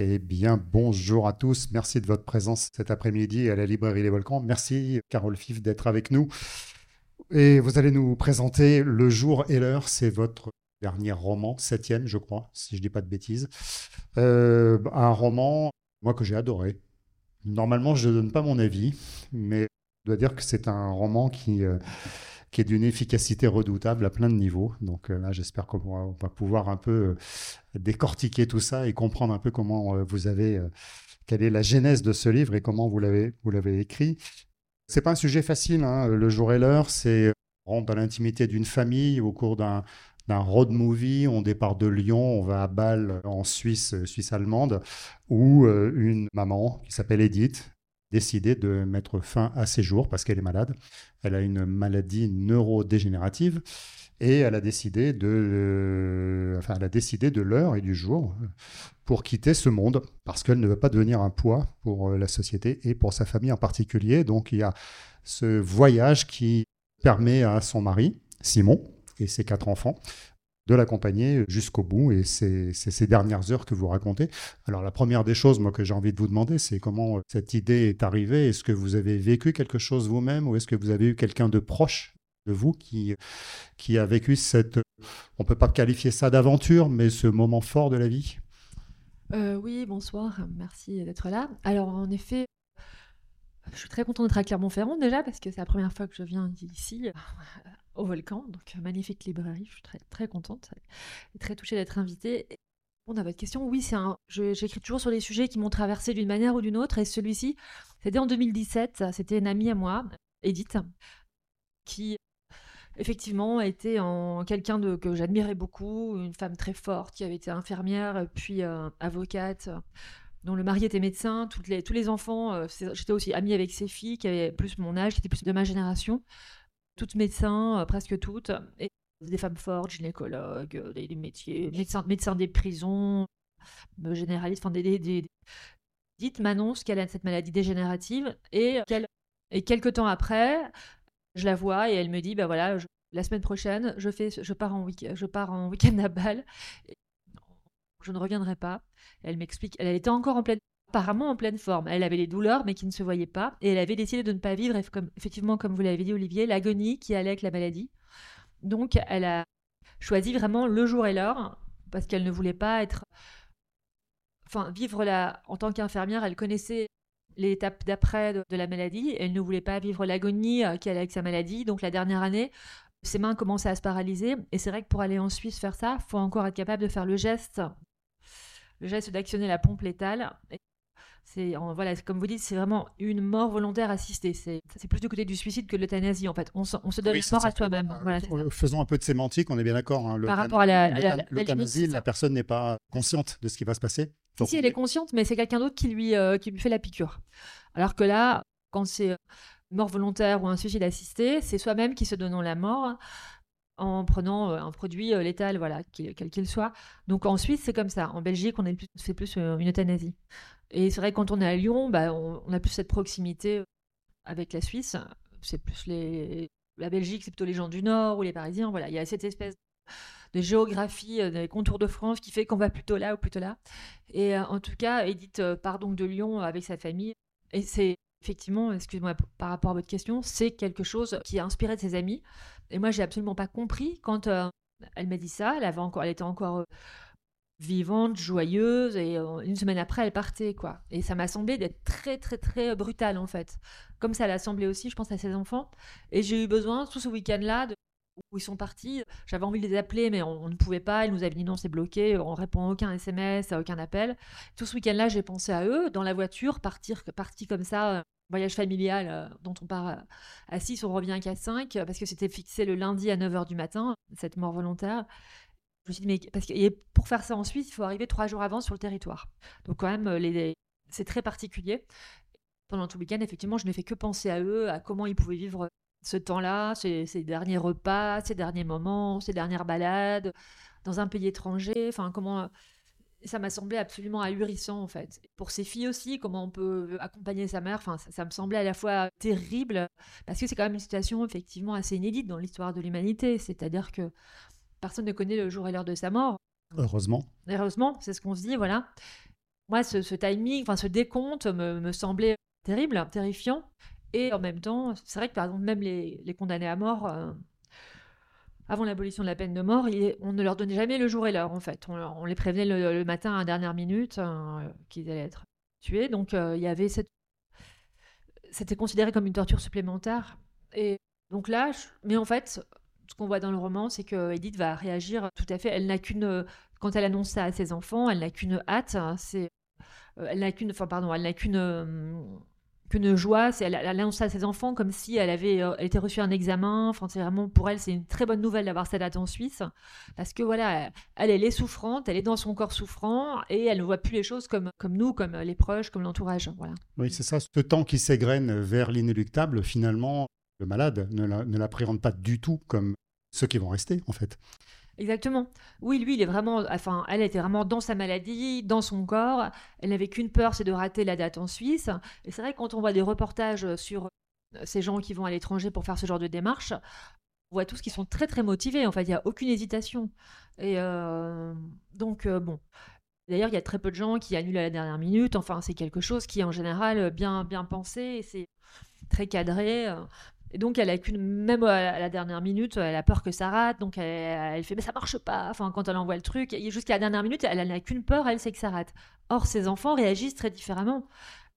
Eh bien, bonjour à tous. Merci de votre présence cet après-midi à la librairie Les Volcans. Merci, Carole Fif, d'être avec nous. Et vous allez nous présenter Le jour et l'heure. C'est votre dernier roman, septième, je crois, si je ne dis pas de bêtises. Euh, un roman, moi, que j'ai adoré. Normalement, je ne donne pas mon avis, mais je dois dire que c'est un roman qui, euh, qui est d'une efficacité redoutable à plein de niveaux. Donc euh, là, j'espère qu'on va pouvoir un peu euh, décortiquer tout ça et comprendre un peu comment euh, vous avez, quelle est la genèse de ce livre et comment vous l'avez, vous l'avez écrit. C'est pas un sujet facile, hein. le jour et l'heure, c'est rentrer dans l'intimité d'une famille au cours d'un d'un road movie. On départ de Lyon, on va à Bâle en Suisse, Suisse allemande, où une maman qui s'appelle Edith décidé de mettre fin à ses jours parce qu'elle est malade. Elle a une maladie neurodégénérative et elle a décidé de, enfin, elle a de l'heure et du jour pour quitter ce monde parce qu'elle ne veut pas devenir un poids pour la société et pour sa famille en particulier. Donc il y a ce voyage qui permet à son mari, Simon, et ses quatre enfants de l'accompagner jusqu'au bout. Et c'est ces dernières heures que vous racontez. Alors la première des choses, moi, que j'ai envie de vous demander, c'est comment cette idée est arrivée. Est-ce que vous avez vécu quelque chose vous-même ou est-ce que vous avez eu quelqu'un de proche de vous qui, qui a vécu cette... On ne peut pas qualifier ça d'aventure, mais ce moment fort de la vie? Euh, Oui, bonsoir. Merci d'être là. Alors en effet, je suis très contente d'être à Clermont-Ferrand déjà parce que c'est la première fois que je viens ici au Volcan. Donc, euh, magnifique librairie, je suis très, très contente et très touchée d'être invitée. On a votre question. Oui, c'est un. J'écris toujours sur des sujets qui m'ont traversé d'une manière ou d'une autre. Et celui-ci, c'était en 2017. C'était une amie à moi, Edith, qui effectivement était en quelqu'un que j'admirais beaucoup, une femme très forte qui avait été infirmière puis euh, avocate dont le mari était médecin, les, tous les enfants, euh, j'étais aussi amie avec ses filles qui avaient plus mon âge, qui étaient plus de ma génération toutes médecins, euh, presque toutes, et des femmes fortes, gynécologues, euh, des, métiers, médecins, médecins des prisons, euh, généralistes, enfin des, dites m'annonce qu'elle a cette maladie dégénérative et et quelques temps après, je la vois et elle me dit bah voilà, la semaine prochaine, je fais je pars en week je pars en week-end à Bâle. je ne reviendrai pas. Elle m'explique, elle était encore en pleine apparemment en pleine forme. Elle avait des douleurs, mais qui ne se voyaient pas. Et elle avait décidé de ne pas vivre, effectivement, comme vous l'avez dit, Olivier, l'agonie qui allait avec la maladie. Donc, elle a choisi vraiment le jour et l'heure, parce qu'elle ne voulait pas être. Enfin, vivre la... en tant qu'infirmière, elle connaissait l'étape d'après de, la maladie. Elle ne voulait pas vivre l'agonie euh, qui allait avec sa maladie. Donc, la dernière année, ses mains commençaient à se paralyser. Et c'est vrai que pour aller en Suisse faire ça, faut encore être capable de faire le geste le geste d'actionner la pompe létale. C'est voilà, comme vous dites, c'est vraiment une mort volontaire assistée. C'est plus du côté du suicide que de l'euthanasie en fait. On, se donne mort à soi-même. faisons un peu de sémantique, on est bien d'accord. Hein. Par rapport à la, l'euthanasie, la, personne n'est pas consciente de ce qui va se passer. Si, elle est consciente, mais c'est quelqu'un d'autre qui lui euh, qui lui fait la piqûre. Alors que là, quand c'est mort volontaire ou un suicide assisté, c'est soi-même qui se donne la mort en prenant euh, un produit euh, létal, voilà, quel qu'il soit. Donc en Suisse, c'est comme ça. En Belgique, on est plus, c'est plus une euthanasie. Et c'est vrai que quand on est à Lyon, bah, on, a plus cette proximité avec la Suisse. C'est plus. La Belgique, c'est plutôt les gens du Nord ou les Parisiens. Voilà, il y a cette espèce de géographie, euh, des contours de France qui fait qu'on va plutôt là ou plutôt là. Et euh, en tout cas, Edith euh, part donc de Lyon avec sa famille. Et c'est effectivement, excusez-moi par rapport à votre question, c'est quelque chose qui a inspiré ses amis. Et moi, j'ai absolument pas compris quand elle m'a dit ça. Elle était encore vivante, joyeuse, et une semaine après, elle partait, quoi. Et ça m'a semblé d'être très, très, très brutal, en fait. Comme ça l'a semblé aussi, je pense, à ses enfants. Et j'ai eu besoin, tout ce week-end-là, de... où ils sont partis, j'avais envie de les appeler, mais on, ne pouvait pas. Ils nous avaient dit non, c'est bloqué, on répond à aucun SMS, à aucun appel. Tout ce week-end-là, j'ai pensé à eux, dans la voiture, partir, parti comme ça, voyage familial euh, dont on part à 6, on revient qu'à 5, parce que c'était fixé le lundi à 9h du matin, cette mort volontaire. Je me suis dit, mais parce que pour faire ça en Suisse, il faut arriver trois jours avant sur le territoire. Donc, quand même, les, c'est très particulier. Pendant tout le week-end, effectivement, je n'ai fait que penser à eux, à comment ils pouvaient vivre ce temps-là, ces, derniers repas, ces derniers moments, ces dernières balades dans un pays étranger. Enfin, comment. Ça m'a semblé absolument ahurissant, en fait. Pour ces filles aussi, comment on peut accompagner sa mère, ça, ça me semblait à la fois terrible, parce que c'est quand même une situation, effectivement, assez inédite dans l'histoire de l'humanité. C'est-à-dire que Personne ne connaît le jour et l'heure de sa mort. Heureusement. Heureusement, c'est ce qu'on se dit, voilà. moi, ce, timing, enfin ce décompte me, semblait terrible, terrifiant. Et en même temps, c'est vrai que par exemple, même les, condamnés à mort, euh, avant l'abolition de la peine de mort, on ne leur donnait jamais le jour et l'heure, en fait. On, les prévenait le, matin à la dernière minute euh, qu'ils allaient être tués. Donc, euh, il y avait cette. C'était considéré comme une torture supplémentaire. Et donc là, mais en fait, ce qu'on voit dans le roman, c'est que Edith va réagir tout à fait. Elle n'a qu'une. Quand elle annonce ça à ses enfants, elle n'a qu'une hâte. Hein, c'est euh, elle n'a qu'une, enfin pardon, elle n'a qu'une euh, qu'une joie. C'est, elle, elle annonce à ses enfants comme si elle avait euh, été reçue un examen. Enfin, c'est vraiment pour elle, c'est une très bonne nouvelle d'avoir cette date en Suisse parce que voilà, elle, elle est souffrante, elle est dans son corps souffrant et elle ne voit plus les choses comme comme nous, comme les proches, comme l'entourage. Voilà. Oui, c'est ça. Ce temps qui s'égrène vers l'inéluctable, finalement, le malade ne, la, ne l'appréhende pas du tout comme ceux qui vont rester, en fait. Exactement. Oui, lui, il est vraiment, enfin, elle était vraiment dans sa maladie, dans son corps. Elle n'avait qu'une peur, c'est de rater la date en Suisse. Et c'est vrai que quand on voit des reportages sur euh, ces gens qui vont à l'étranger pour faire ce genre de démarche, on voit tous qui sont très très motivés. En fait, il n'y a aucune hésitation. Et euh, donc, euh, bon. D'ailleurs, il y a très peu de gens qui annulent à la dernière minute. Enfin, c'est quelque chose qui est en général bien, bien pensé. C'est très cadré. Et donc, elle a qu'une, même à la dernière minute, elle a peur que ça rate. Donc, elle, fait, mais ça marche pas. Enfin, quand elle envoie le truc, jusqu'à la dernière minute, elle n'a qu'une peur, elle sait que ça rate. Or, ses enfants réagissent très différemment.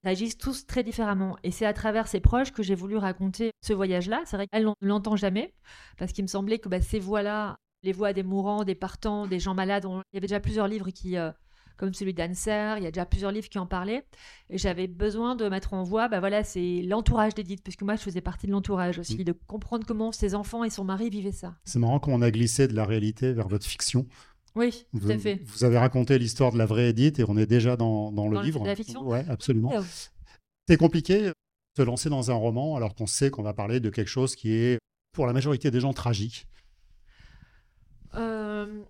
Réagissent tous très différemment. Et c'est à travers ses proches que j'ai voulu raconter ce voyage-là. C'est vrai qu'elle ne l'entend jamais, parce qu'il me semblait que bah, ces voix-là, les voix des mourants, des partants, des gens malades, il y avait déjà plusieurs livres qui, euh, comme celui d'Anser. Il y a déjà plusieurs livres qui en parlaient. Et j'avais besoin de mettre en voix, bah voilà, c'est l'entourage d'Edith, puisque moi, je faisais partie de l'entourage aussi, mm. de comprendre comment ses enfants et son mari vivaient ça. C'est marrant qu'on a glissé de la réalité vers votre fiction. Oui, tout à fait. Vous avez raconté l'histoire de la vraie Edith et on est déjà dans, dans le livre. La fiction Oui, absolument. C'est compliqué de se lancer dans un roman alors qu'on sait qu'on va parler de quelque chose qui est, pour la majorité des gens, tragique. Euh,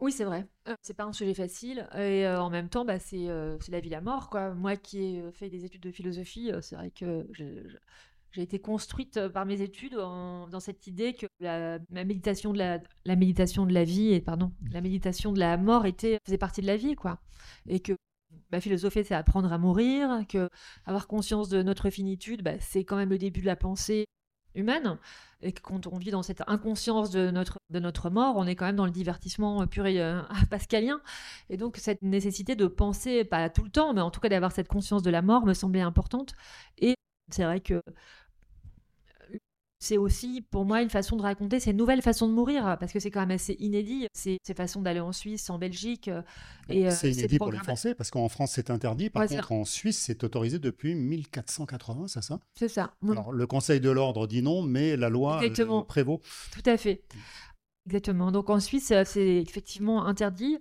oui, c'est vrai. Euh, c'est pas un sujet facile et euh, en même temps, bah, c'est euh, c'est la vie, la mort, quoi. Moi qui ai fait des études de philosophie, c'est vrai que j'ai été construite par mes études dans cette idée que la, méditation de la, la méditation de la vie et pardon, la méditation de la mort était faisait partie de la vie, quoi. Et que bah, philosopher, c'est apprendre à mourir, que avoir conscience de notre finitude, bah, c'est quand même le début de la pensée humaine et quand on vit dans cette inconscience de notre, de notre mort, on est quand même dans le divertissement pur et euh, pascalien. Et donc cette nécessité de penser, pas tout le temps, mais en tout cas d'avoir cette conscience de la mort me semblait importante. Et c'est vrai que c'est aussi pour moi une façon de raconter ces nouvelles façons de mourir, parce que c'est quand même assez inédit, ces, ces façons d'aller en Suisse, en Belgique. Euh, et, euh, c'est inédit pour les Français, parce qu'en France c'est interdit, par contre en Suisse c'est autorisé depuis 1480, c'est ça? C'est ça. Alors le Conseil de l'ordre dit non, mais la loi euh, prévaut. Tout à fait. Exactement. Donc en Suisse c'est effectivement interdit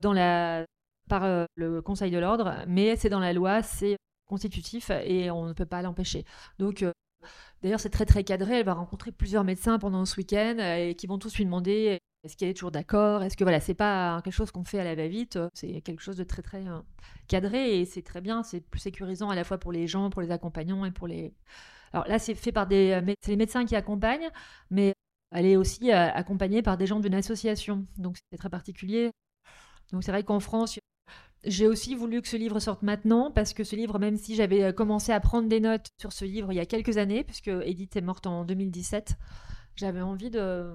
dans la... par le Conseil de l'ordre, mais c'est dans la loi, c'est constitutif et on ne peut pas l'empêcher. Donc D'ailleurs, c'est très très cadré. Elle va rencontrer plusieurs médecins pendant ce week-end euh, et qui vont tous lui demander est-ce qu'elle est toujours d'accord? Est-ce que voilà, c'est pas quelque chose qu'on fait à la va-vite? C'est quelque chose de très très euh, cadré et c'est très bien. C'est plus sécurisant à la fois pour les gens, pour les accompagnants et pour les. Alors là, c'est fait par des euh, c'est les médecins qui accompagnent, mais elle est aussi accompagnée par des gens d'une association. Donc c'est très particulier. Donc c'est vrai qu'en France, j'ai aussi voulu que ce livre sorte maintenant parce que ce livre, même si j'avais euh, commencé à prendre des notes sur ce livre il y a quelques années, puisque Edith est morte en 2017, j'avais envie de,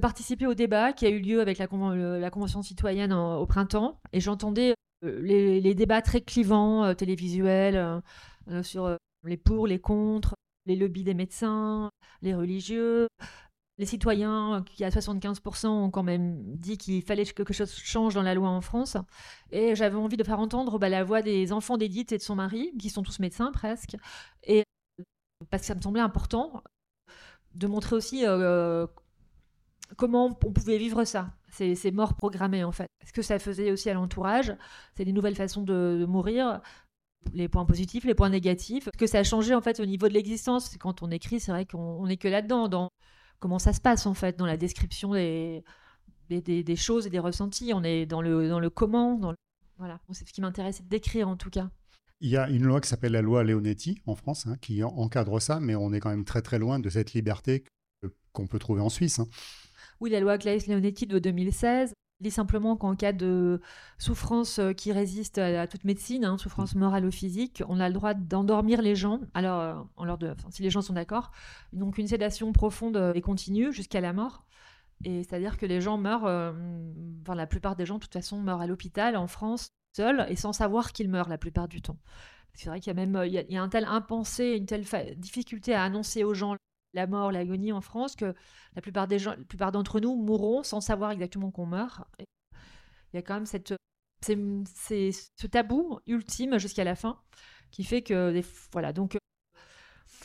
participer au débat qui a eu lieu avec la, la Convention citoyenne au printemps. Et j'entendais euh, les, débats très clivants, euh, télévisuels, sur les pour, les contre, les lobbies des médecins, les religieux, les citoyens, qui à 75% ont quand même dit qu'il fallait que quelque chose change dans la loi en France. Et j'avais envie de faire entendre bah, la voix des enfants d'Edith et de son mari, qui sont tous médecins presque. Et parce que ça me semblait important de montrer aussi euh, comment on pouvait vivre ça, ces, morts programmées en fait. Ce que ça faisait aussi à l'entourage, c'est des nouvelles façons de, mourir, les points positifs, les points négatifs, ce que ça a changé en fait au niveau de l'existence. Quand on écrit, c'est vrai qu'on n'est que là-dedans, dans comment ça se passe en fait dans la description des, des, choses et des ressentis. On est dans le, dans le comment. Dans Voilà, c'est ce qui m'intéressait de décrire en tout cas. Il y a une loi qui s'appelle la loi Leonetti en France hein, qui encadre ça, mais on est quand même très très loin de cette liberté qu'on peut trouver en Suisse. Hein. Oui, la loi Claes-Leonetti de 2016 dit simplement qu'en cas de souffrance euh, qui résiste à, toute médecine, hein, souffrance morale ou physique, on a le droit d'endormir les gens. Alors, euh, en leur de, si les gens sont d'accord, donc une sédation profonde et continue jusqu'à la mort. Et c'est-à-dire que les gens meurent, enfin la plupart des gens de toute façon meurent à l'hôpital en France seuls et sans savoir qu'ils meurent la plupart du temps. C'est vrai qu'il y a même il y a, un tel impensé, une telle difficulté à annoncer aux gens la mort, l'agonie en France, que la plupart des gens, la plupart d'entre nous mourront sans savoir exactement qu'on meurt. il y a quand même cette, c'est, ce tabou ultime jusqu'à la fin qui fait que, voilà, donc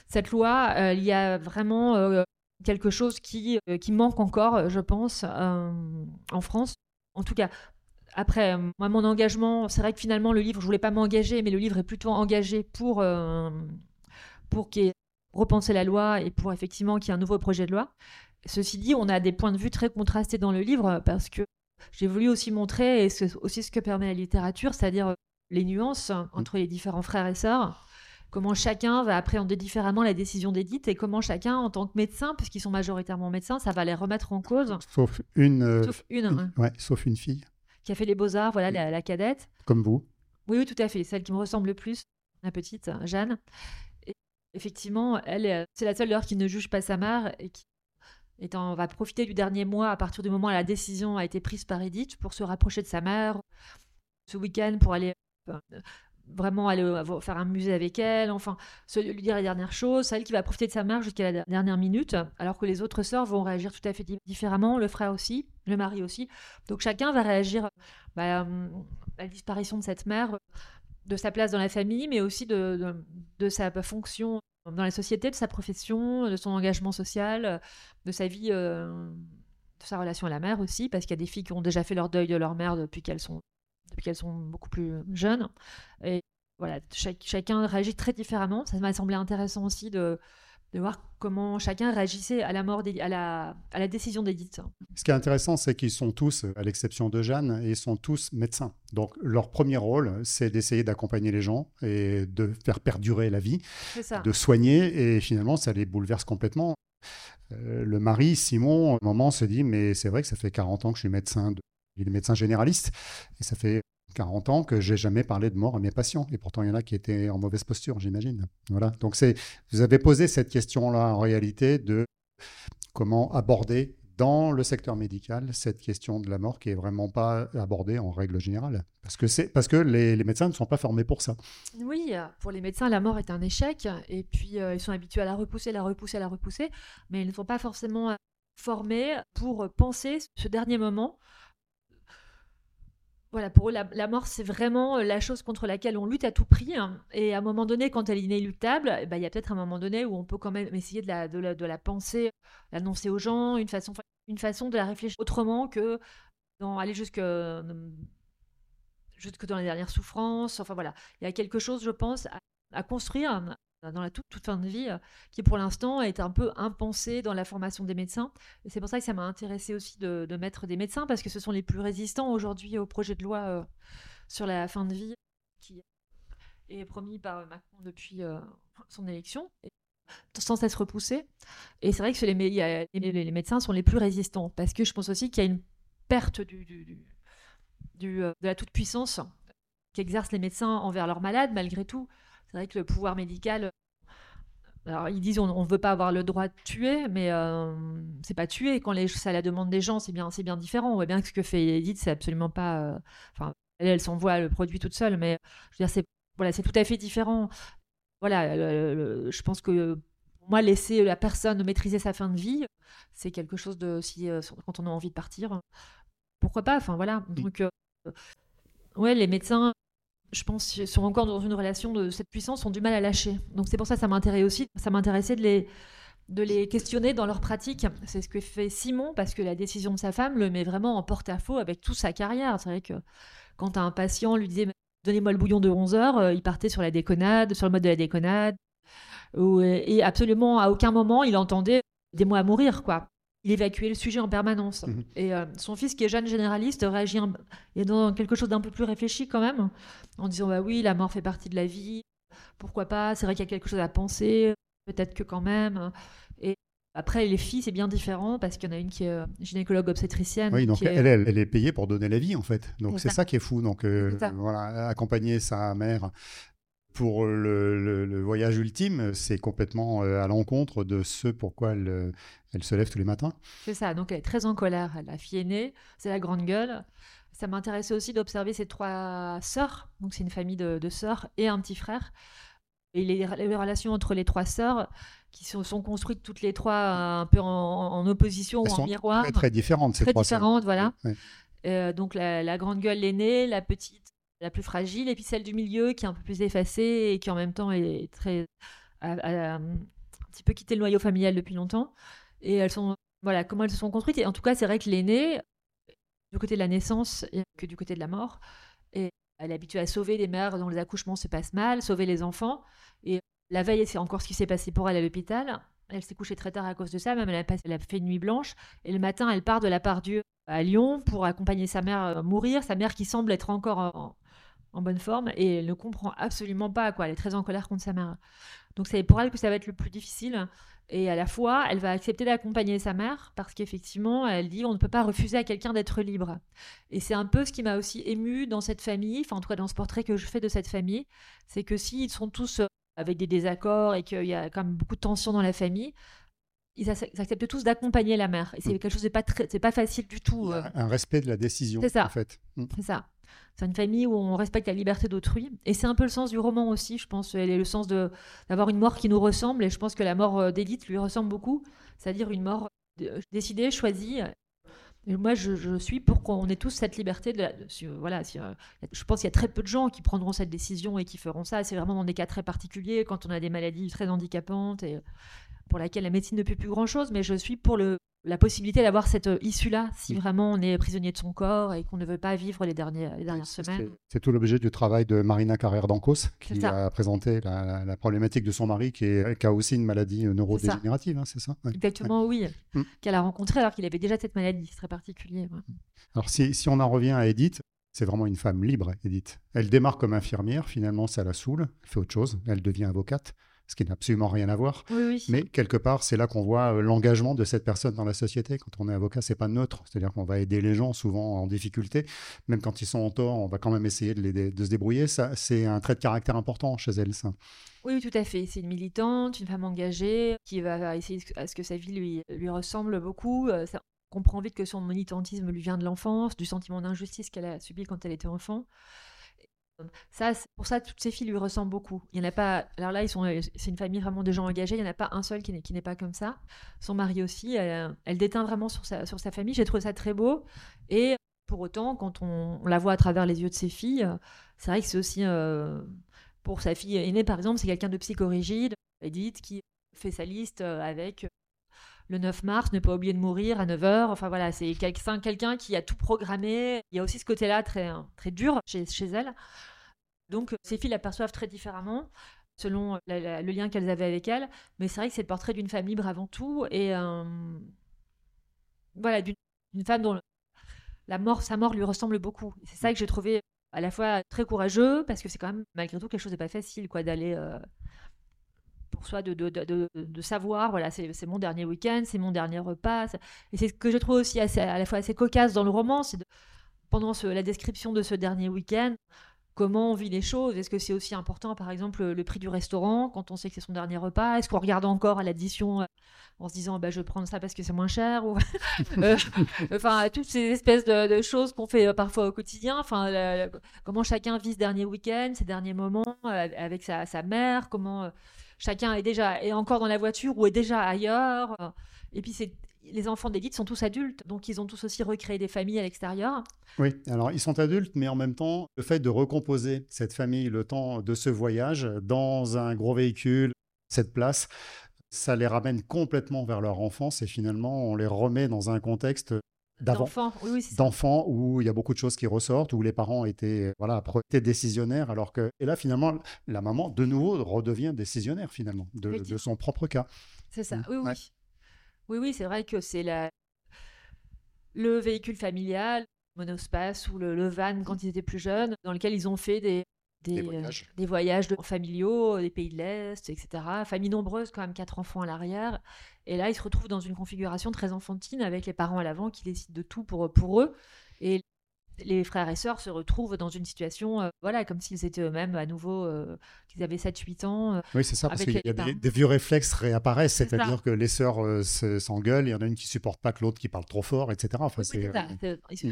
cette loi, euh, il y a vraiment euh, quelque chose qui, euh, qui manque encore, je pense, en France. En tout cas, après, moi, mon engagement, c'est vrai que finalement, le livre, je voulais pas m'engager, mais le livre est plutôt engagé pour, pour qu'il y ait repenser la loi et pour effectivement qu'il y ait un nouveau projet de loi. Ceci dit, on a des points de vue très contrastés dans le livre parce que j'ai voulu aussi montrer, et c'est aussi ce que permet la littérature, c'est-à-dire les nuances entre les différents frères et sœurs, comment chacun va appréhender différemment la décision d'édite et comment chacun, en tant que médecin, puisqu'ils sont majoritairement médecins, ça va les remettre en cause. Sauf une. Euh, sauf une. Hein. ouais, sauf une fille. Qui a fait les beaux-arts, voilà, la, la, cadette. Comme vous. Oui, oui, tout à fait. Celle qui me ressemble le plus, la petite, Jeanne. Effectivement, elle, c'est la seule qui ne juge pas sa mère et qui va profiter du dernier mois à partir du moment où la décision a été prise par Edith pour se rapprocher de sa mère ce week-end pour aller vraiment aller faire un musée avec elle, enfin se lui dire les dernières choses. C'est elle qui va profiter de sa mère jusqu'à la dernière minute, alors que les autres sœurs vont réagir tout à fait différemment, le frère aussi, le mari aussi. Donc chacun va réagir bah, à la disparition de cette mère de sa place dans la famille, mais aussi de, de, sa fonction dans la société, de sa profession, de son engagement social, de sa vie, euh, de sa relation à la mère aussi, parce qu'il y a des filles qui ont déjà fait leur deuil de leur mère depuis qu'elles sont, depuis qu'elles sont beaucoup plus jeunes. Et voilà, chacun réagit très différemment. Ça m'a semblé intéressant aussi de, de voir comment chacun réagissait à la mort, à, la, à la décision d'Edith. Ce qui est intéressant, c'est qu'ils sont tous, à l'exception de Jeanne, ils sont tous médecins. Donc leur premier rôle, c'est d'essayer d'accompagner les gens et de faire perdurer la vie, de soigner, et finalement, ça les bouleverse complètement. Euh, le mari, Simon, au moment, se dit, mais c'est vrai que ça fait 40 ans que je suis médecin, de... il est médecin généraliste, et ça fait 40 ans que j'ai jamais parlé de mort à mes patients. Et pourtant, il y en a qui étaient en mauvaise posture, j'imagine. Voilà. Donc, c'est, vous avez posé cette question-là en réalité de comment aborder dans le secteur médical cette question de la mort qui est vraiment pas abordée en règle générale. Parce que, c'est, parce que les, médecins ne sont pas formés pour ça. Oui, pour les médecins, la mort est un échec. Et puis, euh, ils sont habitués à la repousser, la repousser, la repousser. Mais ils ne sont pas forcément formés pour penser ce dernier moment voilà, pour eux, la, mort, c'est vraiment euh, la chose contre laquelle on lutte à tout prix. Hein. Et à un moment donné, quand elle est inéluctable, eh ben, il y a peut-être un moment donné où on peut quand même essayer de la, de la, la penser, l'annoncer aux gens, une façon, une façon de la réfléchir autrement que dans, aller jusque, jusque dans les dernières souffrances. Enfin voilà, il y a quelque chose, je pense, à construire dans la toute, fin de vie, euh, qui pour l'instant est un peu impensé dans la formation des médecins. C'est pour ça que ça m'a intéressé aussi de, mettre des médecins, parce que ce sont les plus résistants aujourd'hui au projet de loi euh, sur la fin de vie, qui est promis par Macron depuis euh, son élection, sans cesse repoussé. Et c'est vrai que les, médecins sont les plus résistants, parce que je pense aussi qu'il y a une perte de la toute-puissance qu'exercent les médecins envers leurs malades, malgré tout. C'est vrai que le pouvoir médical, alors ils disent on ne veut pas avoir le droit de tuer, mais euh, c'est pas tuer. Quand à la demande des gens, c'est bien, c'est bien différent. On voit bien que ce que fait Edith, c'est absolument pas. Euh, enfin, elle, elle s'envoie le produit toute seule, mais je veux dire, c'est voilà, c'est tout à fait différent. Voilà, je pense que moi, laisser la personne maîtriser sa fin de vie, c'est quelque chose de si euh, quand on a envie de partir, pourquoi pas. Enfin voilà. Donc ouais, les médecins je pense, sont encore dans une relation de cette puissance, ont du mal à lâcher. Donc c'est pour ça que ça m'intéressait aussi, ça m'intéressait de les, de les questionner dans leur pratique. C'est ce que fait Simon, parce que la décision de sa femme le met vraiment en porte-à-faux avec toute sa carrière. C'est vrai que quand un patient lui disait Donnez-moi le bouillon de 11 heures, euh, il partait sur la déconnade, sur le mode de la déconnade. Et absolument à aucun moment il entendait des mots à mourir, quoi il évacuait le sujet en permanence. Mhm. Et euh, son fils, qui est jeune généraliste, réagit et dans quelque chose d'un peu plus réfléchi quand même, en disant bah oui, la mort fait partie de la vie, pourquoi pas, c'est vrai qu'il y a quelque chose à penser, peut-être que quand même. Et Après, les filles, c'est bien différent parce qu'il y en a une qui est euh, gynécologue obstétricienne. Oui, donc qui est- elle, elle, elle est payée pour donner la vie, en fait. Donc C'est ça. ça qui est fou. Donc euh, voilà, accompagner sa mère pour le, le- le voyage ultime, c'est complètement euh, à l'encontre de ce pourquoi elle, euh, elle se lève tous les matins. C'est ça, donc elle est très en colère. La fille aînée, c'est la grande gueule. Ça m'intéressait aussi d'observer ses trois sœurs. Donc c'est une famille de, de sœurs et un petit frère. Et les, les relations entre les trois sœurs, qui sont, sont construites toutes les trois euh, un peu en, en opposition Elles ou en sont miroir. très, très différentes, ces Très trois sœurs. différentes, voilà. Euh, donc la, la grande gueule, l'aînée, la petite, la plus fragile, et puis celle du milieu qui est un peu plus effacée et qui en même temps est très a, a- un petit peu quitté le noyau familial depuis longtemps. Et elles sont voilà comment elles se sont construites. Et en tout cas, c'est vrai que l'aînée, du côté de la naissance que du côté de la mort, et elle est habituée à sauver les mères dont les accouchements se passent mal, sauver les enfants. Et la veille, c'est encore ce qui s'est passé pour elle à l'hôpital. Elle s'est couchée très tard à cause de ça, même elle a, passé- elle a fait nuit blanche. Et le matin, elle part de la part Dieu à Lyon pour accompagner sa mère euh, mourir, sa mère qui semble être encore en, en bonne forme et elle ne comprend absolument pas quoi. Elle est très en colère contre sa mère. Donc c'est pour elle que ça va être le plus difficile. Et à la fois, elle va accepter d'accompagner sa mère parce qu'effectivement, elle dit on ne peut pas refuser à quelqu'un d'être libre. Et c'est un peu ce qui m'a aussi ému dans cette famille, enfin en tout cas dans ce portrait que je fais de cette famille, c'est que s'ils sont tous euh, avec des désaccords et qu'il y a quand même beaucoup de tensions dans la famille, ils ac- ils acceptent tous d'accompagner la mère. Et c'est Mm. quelque chose de pas très, c'est pas facile du tout. euh. un respect de la décision, C'est ça. en fait. Mm. C'est ça. C'est une famille où on respecte la liberté d'autrui. Et c'est un peu le sens du roman aussi, je pense. Et le sens d'avoir une mort qui nous ressemble. Et je pense que la mort euh, d'Edith lui ressemble beaucoup. C'est-à-dire une mort euh, décidée, choisie. Et moi, je, suis pour qu'on ait tous cette liberté. De la- voilà, si, euh, je pense qu'il y a très peu de gens qui prendront cette décision et qui feront ça. C'est vraiment dans des cas très particuliers, quand on a des maladies très handicapantes et pour laquelle la médecine ne peut plus grand-chose. Mais je suis pour le, la possibilité d'avoir cette euh, issue-là, si Mm. vraiment on est prisonnier de son corps et qu'on ne veut pas vivre les dernières, les dernières semaines. C'est tout l'objet du travail de Marina Carrère d'Ancos, qui a présenté la, la- la problématique de son mari, qui, est- qui a aussi une maladie neurodégénérative, hein, c'est ça? Ouais. Exactement, oui. Mm. Qu'elle a rencontré alors qu'il avait déjà cette maladie. C'est très particulier. ouais. Alors, si, si on en revient à Edith, c'est vraiment une femme libre, Edith. Elle démarre comme infirmière, finalement, ça la saoule, elle fait autre chose, elle devient avocate, ce qui n'a absolument rien à voir. Oui, oui. Mais quelque part, c'est là qu'on voit euh, l'engagement de cette personne dans la société. Quand on est avocat, c'est pas neutre. C'est-à-dire qu'on va aider les gens souvent en difficulté, même quand ils sont en tort, on va quand même essayer de, les, de se débrouiller. Ça, c'est un trait de caractère important chez elle. Ça. Oui, tout à fait. C'est une militante, une femme engagée qui va essayer à ce que sa vie lui, lui ressemble beaucoup. Euh, ça- on comprend vite que son militantisme lui vient de l'enfance, du sentiment d'injustice qu'elle a subi quand elle était enfant. Ça, pour ça, toutes ces filles lui ressemblent beaucoup. Il y en a pas. Alors là, ils sont. C'est une famille vraiment de gens engagés. Il n'y en a pas un seul qui n'est pas comme ça. Son mari aussi. Elle, déteint vraiment sur sa famille. J'ai trouvé ça très beau. Et pour autant, quand on, la voit à travers les yeux de ses filles, c'est vrai que c'est aussi euh, pour sa fille aînée, par exemple, c'est quelqu'un de psychorigide, Edith, qui fait sa liste euh, avec le 9 mars, ne pas oublier de mourir à 9h. Enfin voilà, c'est quelqu'un qui a tout programmé. Il y a aussi ce côté-là très, très dur chez, elle. Donc, ses filles la perçoivent très différemment selon le lien qu'elles avaient avec elle. Mais c'est vrai que c'est le portrait d'une femme libre avant tout et euh, voilà, d'une femme dont la mort, sa mort lui ressemble beaucoup. C'est ça que j'ai trouvé à la fois très courageux parce que c'est quand même malgré tout quelque chose de pas facile quoi d'aller euh, pour soi de, de, de, de- savoir voilà c'est mon dernier week-end c'est mon dernier repas et c'est ce que je trouve aussi assez, à la fois assez cocasse dans le roman c'est de- pendant ce- la description de ce dernier week-end comment on vit les choses. Est-ce que c'est aussi important par exemple le, prix du restaurant quand on sait que c'est son dernier repas? Est-ce qu'on regarde encore à l'addition euh, en se disant bah, je vais prendre ça parce que c'est moins cher ou Euh, enfin toutes ces espèces de, de choses qu'on fait euh, parfois au quotidien enfin comment chacun vit ce dernier week-end ces derniers moments avec sa, sa mère comment chacun est déjà est encore dans la voiture ou est déjà ailleurs euh, et puis c'est les enfants d'élite sont tous adultes donc ils ont tous aussi recréé des familles à l'extérieur Oui, alors ils sont adultes, mais en même temps, le fait de recomposer cette famille le temps de ce voyage dans un gros véhicule, cette place, ça les ramène complètement vers leur enfance et finalement, on les remet dans un contexte. D'enfants oui, oui d'enfants où il y a beaucoup de choses qui ressortent, où les parents étaient, voilà, pre- étaient décisionnaires, alors que, et là, finalement, la maman, de nouveau, redevient décisionnaire, finalement, de, son propre cas. C'est ça, Mm. oui, oui. Ouais. Oui, oui, c'est vrai que c'est la... le véhicule familial, monospace ou le, le van quand ils étaient plus jeunes, dans lequel ils ont fait des, des, voyages. des voyages de, familiaux, des pays de l'Est, etc. Famille nombreuse, quand même quatre enfants à l'arrière. Et là, ils se retrouvent dans une configuration très enfantine avec les parents à l'avant qui décident de tout pour, pour eux. Et les frères et sœurs se retrouvent dans une situation, euh, voilà, comme s'ils étaient eux-mêmes à nouveau, euh, qu'ils avaient 7-8 ans. Euh, oui, c'est ça, parce qu'il y a des, vieux réflexes réapparaissent, c'est-à-dire que les sœurs s'engueulent, il y en a une qui supporte pas que l'autre qui parle trop fort, etc. Enfin, c'est,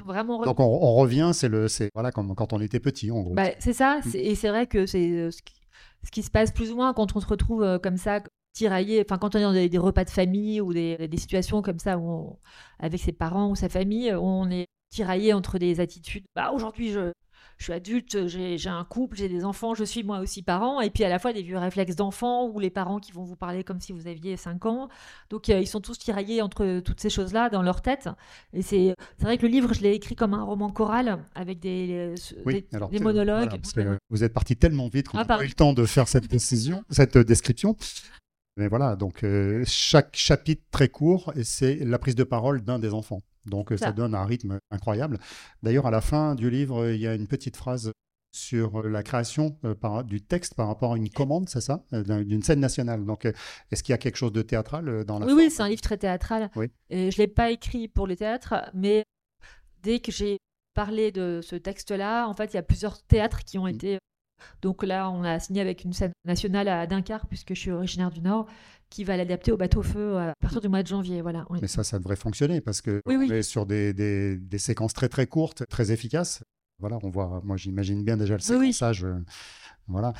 vraiment Donc on, revient, c'est le, c'est voilà, comme quand on était petit, en gros. Bah, c'est ça, mm. et c'est vrai que c'est ce qui, se passe plus ou moins quand on se retrouve comme ça tiraillé, enfin quand on est dans des, repas de famille ou des, situations comme ça où avec ses parents ou sa famille, on est tiraillé entre des attitudes. Bah, aujourd'hui, je, je suis adulte, j'ai un couple, j'ai des enfants, je suis moi aussi parent, et puis à la fois des vieux réflexes d'enfants ou les parents qui vont vous parler comme si vous aviez 5 ans. Donc euh, ils sont tous tiraillés entre toutes ces choses-là dans leur tête. Et c'est vrai que le livre, je l'ai écrit comme un roman choral avec des, des, monologues. vous êtes parti tellement vite qu'on n'a pas eu le temps de faire cette décision, cette description. Mais voilà, donc euh, chaque chapitre très court, et c'est la prise de parole d'un des enfants. Donc ça. donne un rythme incroyable. D'ailleurs, à la fin du livre, il y a une petite phrase sur la création euh, du texte par rapport à une commande, c'est ça euh, D'une scène nationale. Donc, euh, est-ce qu'il y a quelque chose de théâtral dans la Oui, oui, c'est un livre très théâtral. Et je ne l'ai pas écrit pour le théâtre, mais dès que j'ai parlé de ce texte-là, en fait, il y a plusieurs théâtres qui ont mmh. été donc là, on a signé avec une scène nationale à Dunkerque, puisque je suis originaire du Nord, qui va l'adapter au bateau-feu à partir du mois de janvier. Voilà. Mais ça, ça devrait fonctionner, parce que on est sur des, des, des, séquences très très courtes, très efficaces. Voilà, on voit, moi j'imagine bien déjà le séquençage. Euh, voilà.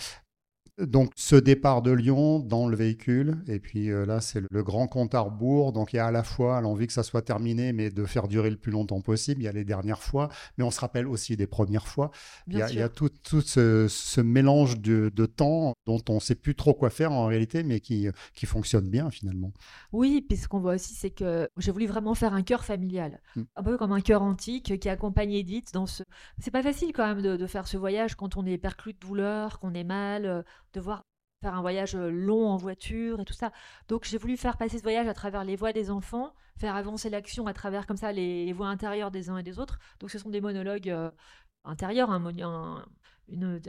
Donc, ce départ de Lyon dans le véhicule, et puis euh, là, c'est le, grand compte à rebours. Donc, il y a à la fois l'envie que ça soit terminé, mais de faire durer le plus longtemps possible. Il y a les dernières fois, mais on se rappelle aussi des premières fois. il, y a, tout, ce, mélange de, temps dont on ne sait plus trop quoi faire en réalité, mais qui, qui fonctionne bien finalement. Oui, puis ce qu'on voit aussi, c'est que j'ai voulu vraiment faire un cœur familial, mmh. un peu comme un cœur antique qui accompagne Edith dans ce. C'est pas facile quand même de, de, faire ce voyage quand on est perclus de douleur, qu'on est mal euh, devoir faire un voyage long en voiture et tout ça. Donc j'ai voulu faire passer ce voyage à travers les voix des enfants, faire avancer l'action à travers comme ça les, voix intérieures des uns et des autres. Donc ce sont des monologues intérieurs, un,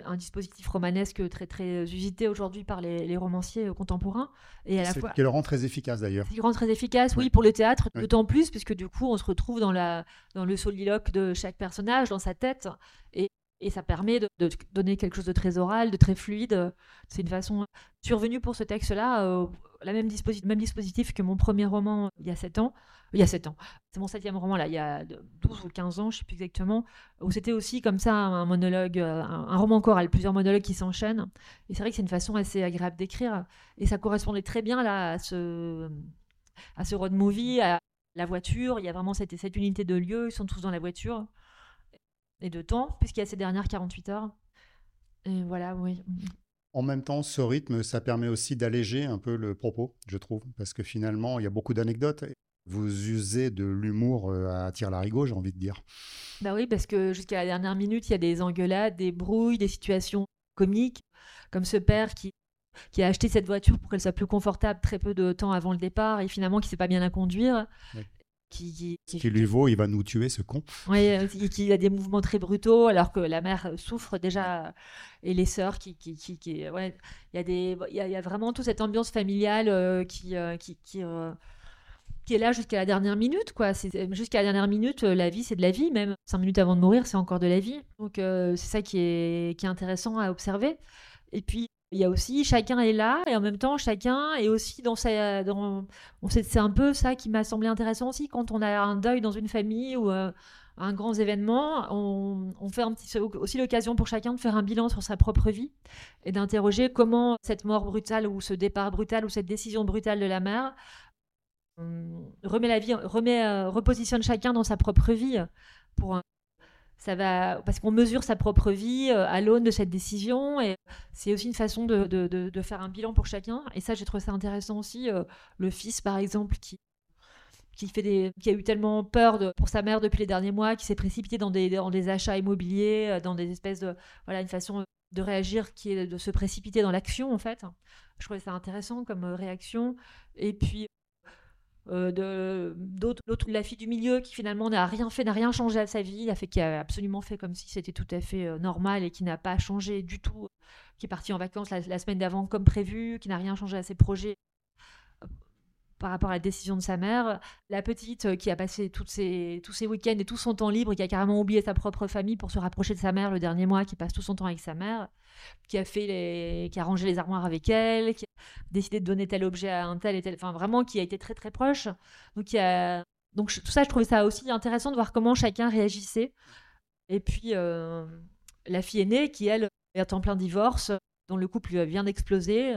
un, dispositif romanesque très très usité aujourd'hui par les, romanciers contemporains et à la fois qui le rend très efficace d'ailleurs. Qui le rend très efficace, oui, pour le théâtre, d'autant plus puisque du coup on se retrouve dans la dans le soliloque de chaque personnage, dans sa tête et et ça permet de, donner quelque chose de très oral, de très fluide. C'est une façon survenue pour ce texte-là, euh, la même, même dispositif que mon premier roman il y a 7 ans. Il y a 7 ans. C'est mon septième roman, là, il y a 12 ou 15 ans, je ne sais plus exactement, où c'était aussi comme ça un monologue, un, un roman choral, plusieurs monologues qui s'enchaînent. Et c'est vrai que c'est une façon assez agréable d'écrire. Et ça correspondait très bien là, à, ce, road movie, à la voiture. Il y a vraiment cette unité de lieu, ils sont tous dans la voiture et de temps, puisqu'il y a ces dernières 48 heures. Et voilà, oui. En même temps, ce rythme, ça permet aussi d'alléger un peu le propos, je trouve, parce que finalement, il y a beaucoup d'anecdotes. Vous usez de l'humour euh, à tir larigot, j'ai envie de dire. Bah oui, parce que jusqu'à la dernière minute, il y a des engueulades, des brouilles, des situations comiques, comme ce père qui, qui a acheté cette voiture pour qu'elle soit plus confortable très peu de temps avant le départ et finalement qui ne sait pas bien la conduire qui, qui, lui vaut, il va nous tuer ce con. Oui, euh, qui, a des mouvements très brutaux, alors que la mère souffre déjà, et les sœurs qui, qui, qui, ouais, il y a des, il y a, vraiment toute cette ambiance familiale euh, qui, euh, qui, qui, qui est là jusqu'à la dernière minute, quoi. Jusqu'à la dernière minute, la vie, c'est de la vie, même cinq minutes avant de mourir, c'est encore de la vie. Donc c'est ça qui est, qui est intéressant à observer. Et puis il y a aussi chacun est là et en même temps chacun est aussi dans sa dans c'est un peu ça qui m'a semblé intéressant aussi. Quand on a un deuil dans une famille ou euh, un grand événement on, fait aussi l'occasion pour chacun de faire un bilan sur sa propre vie et d'interroger comment cette mort brutale ou ce départ brutal ou cette décision brutale de la mère remet la vie remet euh, repositionne chacun dans sa propre vie pour ça va parce qu'on mesure sa propre vie euh, à l'aune de cette décision et c'est aussi une façon de, de, de, faire un bilan pour chacun. Et ça j'ai trouvé ça intéressant aussi euh, le fils par exemple qui qui fait des qui a eu tellement peur de, pour sa mère depuis les derniers mois qui s'est précipité dans des dans des achats immobiliers euh, dans des espèces de voilà une façon de réagir qui est de se précipiter dans l'action en fait. Je trouvais ça intéressant comme réaction. Et puis euh, d'autres, la fille du milieu qui finalement n'a rien fait, n'a rien changé à sa vie, a fait qui a absolument fait comme si c'était tout à fait euh, normal et qui n'a pas changé du tout, qui est partie en vacances la, semaine d'avant comme prévu, qui n'a rien changé à ses projets. euh, par rapport à la décision de sa mère, la petite qui a passé ses, tous ses week-ends et tout son temps libre, qui a carrément oublié sa propre famille pour se rapprocher de sa mère le dernier mois, qui passe tout son temps avec sa mère, qui a fait les, qui a rangé les armoires avec elle, qui a décidé de donner tel objet à un tel et tel, enfin vraiment qui a été très très proche. Donc tout ça, je trouvais ça aussi intéressant de voir comment chacun réagissait. Et puis euh, la fille aînée qui elle est en plein divorce, dont le couple vient d'exploser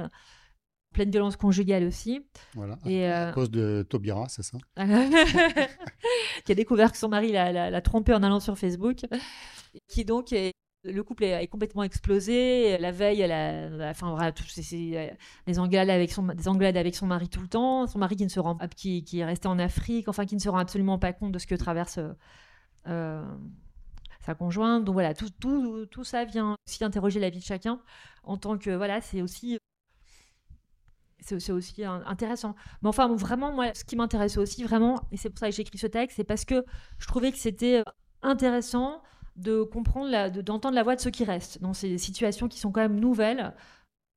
pleine violence conjugale aussi. Voilà. Et, à euh, cause de Tobira, c'est ça? Qui a découvert que son mari l'a trompé en allant sur Facebook. Qui donc est, le couple est, complètement explosé. La veille, elle a, enfin, voilà, tout, des engueulades avec son, des avec son mari tout le temps. Son mari qui ne se rend, qui, qui est resté en Afrique, enfin, qui ne se rend absolument pas compte de ce que traverse euh, sa conjointe. Donc voilà, tout, tout, tout, ça vient aussi interroger la vie de chacun en tant que voilà, c'est aussi c'est aussi intéressant. Mais enfin, vraiment, moi, ce qui m'intéresse aussi, vraiment, et c'est pour ça que j'ai écrit ce texte, c'est parce que je trouvais que c'était intéressant de comprendre, d'entendre la voix de ceux qui restent dans ces situations qui sont quand même nouvelles.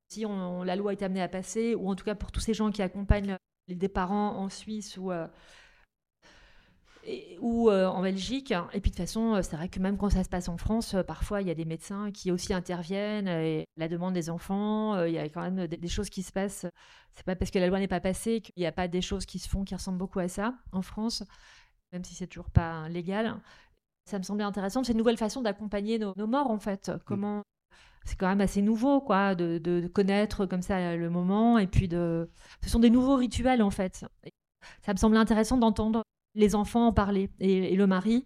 Si la loi est amenée à passer, ou en tout cas pour tous ces gens qui accompagnent les, des parents en Suisse ou, euh, ou euh, en Belgique. Et puis de toute façon, c'est vrai que même quand ça se passe en France, parfois il y a des médecins qui aussi interviennent. Et la demande des enfants, euh, il y a quand même des, des choses qui se passent. C'est pas parce que la loi n'est pas passée qu'il n'y a pas des choses qui se font qui ressemblent beaucoup à ça en France, même si c'est toujours pas légal ça me semblait intéressant. C'est une nouvelle façon d'accompagner nos, morts, en fait. Mm. Comment c'est quand même assez nouveau, quoi, de, connaître comme ça le moment. Et puis, de... ce sont des nouveaux rituels, en fait. Ça me semblait intéressant d'entendre les enfants en parler et, le mari,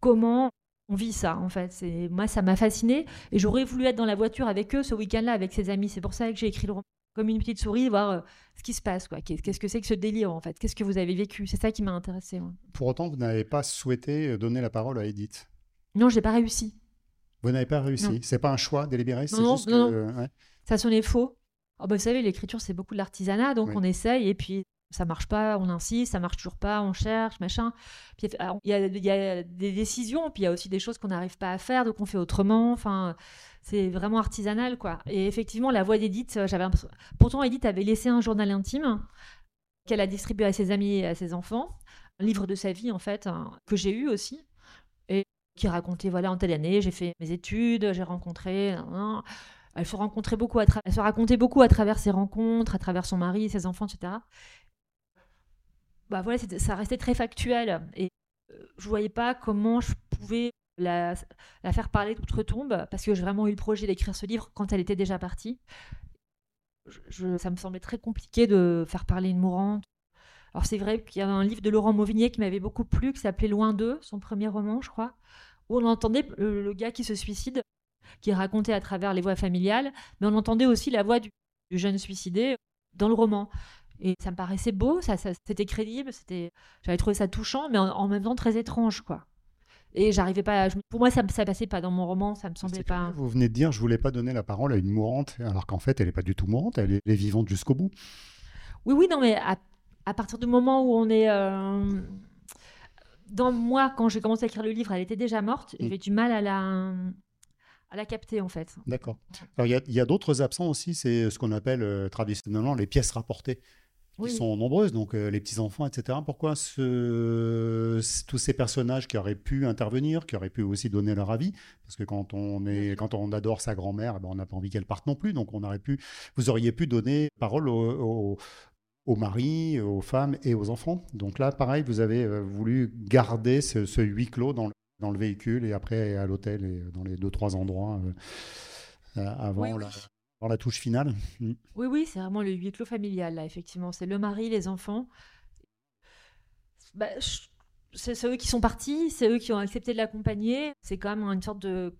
comment on vit ça, en fait. C'est... Moi, ça m'a fasciné. Et j'aurais voulu être dans la voiture avec eux ce week-end-là, avec ses amis. C'est pour ça que j'ai écrit le roman comme une petite souris, voir euh, ce qui se passe. Quoi. Qu'est-ce que c'est que ce délire, en fait? Qu'est-ce que vous avez vécu? C'est ça qui m'a intéressé. Pour autant, vous n'avez pas souhaité euh, donner la parole à Edith? Non, j'ai pas réussi. Vous n'avez pas réussi? C'est pas un choix délibéré? Non, non, non. Ça sonnait faux. Oh, bah, vous savez, l'écriture, c'est beaucoup de l'artisanat, donc on essaye, et puis ça marche pas, on insiste, ça marche toujours pas, on cherche, machin. Il y, a des décisions, puis il y a aussi des choses qu'on n'arrive pas à faire, donc on fait autrement. Enfin, c'est vraiment artisanal, quoi. Et effectivement, la voix d'Edith, euh, j'avais pourtant Edith avait laissé un journal intime qu'elle a distribué à ses amis et à ses enfants, un livre de sa vie en fait hein, que j'ai eu aussi et qui racontait voilà en telle année j'ai fait mes études, j'ai rencontré. Elle se rencontrait beaucoup elle se racontait beaucoup à travers ses rencontres, à travers son mari, ses enfants, etc. Bah voilà, ça restait très factuel et euh, je voyais pas comment je pouvais la, faire parler d'outre-tombe, parce que j'ai vraiment eu le projet d'écrire ce livre quand elle était déjà partie. Ça me semblait très compliqué de faire parler une mourante. Alors c'est vrai qu'il y a un livre de Laurent Mauvigné qui m'avait beaucoup plu, qui s'appelait Loin d'eux, son premier roman, je crois, où on entendait le, gars qui se suicide, qui racontait à travers les voix familiales, mais on entendait aussi la voix du, jeune suicidé dans le roman. Et ça me paraissait beau, ça, c'était crédible, c'était, j'avais trouvé ça touchant, mais en, en, même temps très étrange, quoi. Et j'arrivais pas. Pour moi, ça, ça passait pas dans mon roman, ça me semblait pas. Vous venez de dire, je voulais pas donner la parole à une mourante, alors qu'en fait, elle est pas du tout mourante, elle est, vivante jusqu'au bout. Oui, oui, non, mais à, partir du moment où on est. Euh, dans moi, quand j'ai commencé à écrire le livre, elle était déjà morte. Mm. J'avais du mal à la, à la capter, en fait. D'accord. Alors, il y a, d'autres absents aussi, c'est ce qu'on appelle euh, traditionnellement les pièces rapportées qui sont nombreuses, donc euh, les petits-enfants, etc. Pourquoi ce, tous ces personnages qui auraient pu intervenir, qui auraient pu aussi donner leur avis? Parce que quand on, est, quand on adore sa grand-mère, eh ben on n'a pas envie qu'elle parte non plus. Donc on aurait pu, vous auriez pu donner parole aux, aux, maris, aux femmes et aux enfants. Donc là, pareil, vous avez euh, voulu garder ce, huis clos dans le, dans le véhicule et après à l'hôtel et dans les deux, trois endroits euh, avant la la touche finale. Mm. Oui, oui, c'est vraiment le huis clos familial, là, effectivement. C'est le mari, les enfants. Bah, c'est eux qui sont partis, c'est eux qui ont accepté de l'accompagner. C'est quand même une sorte de,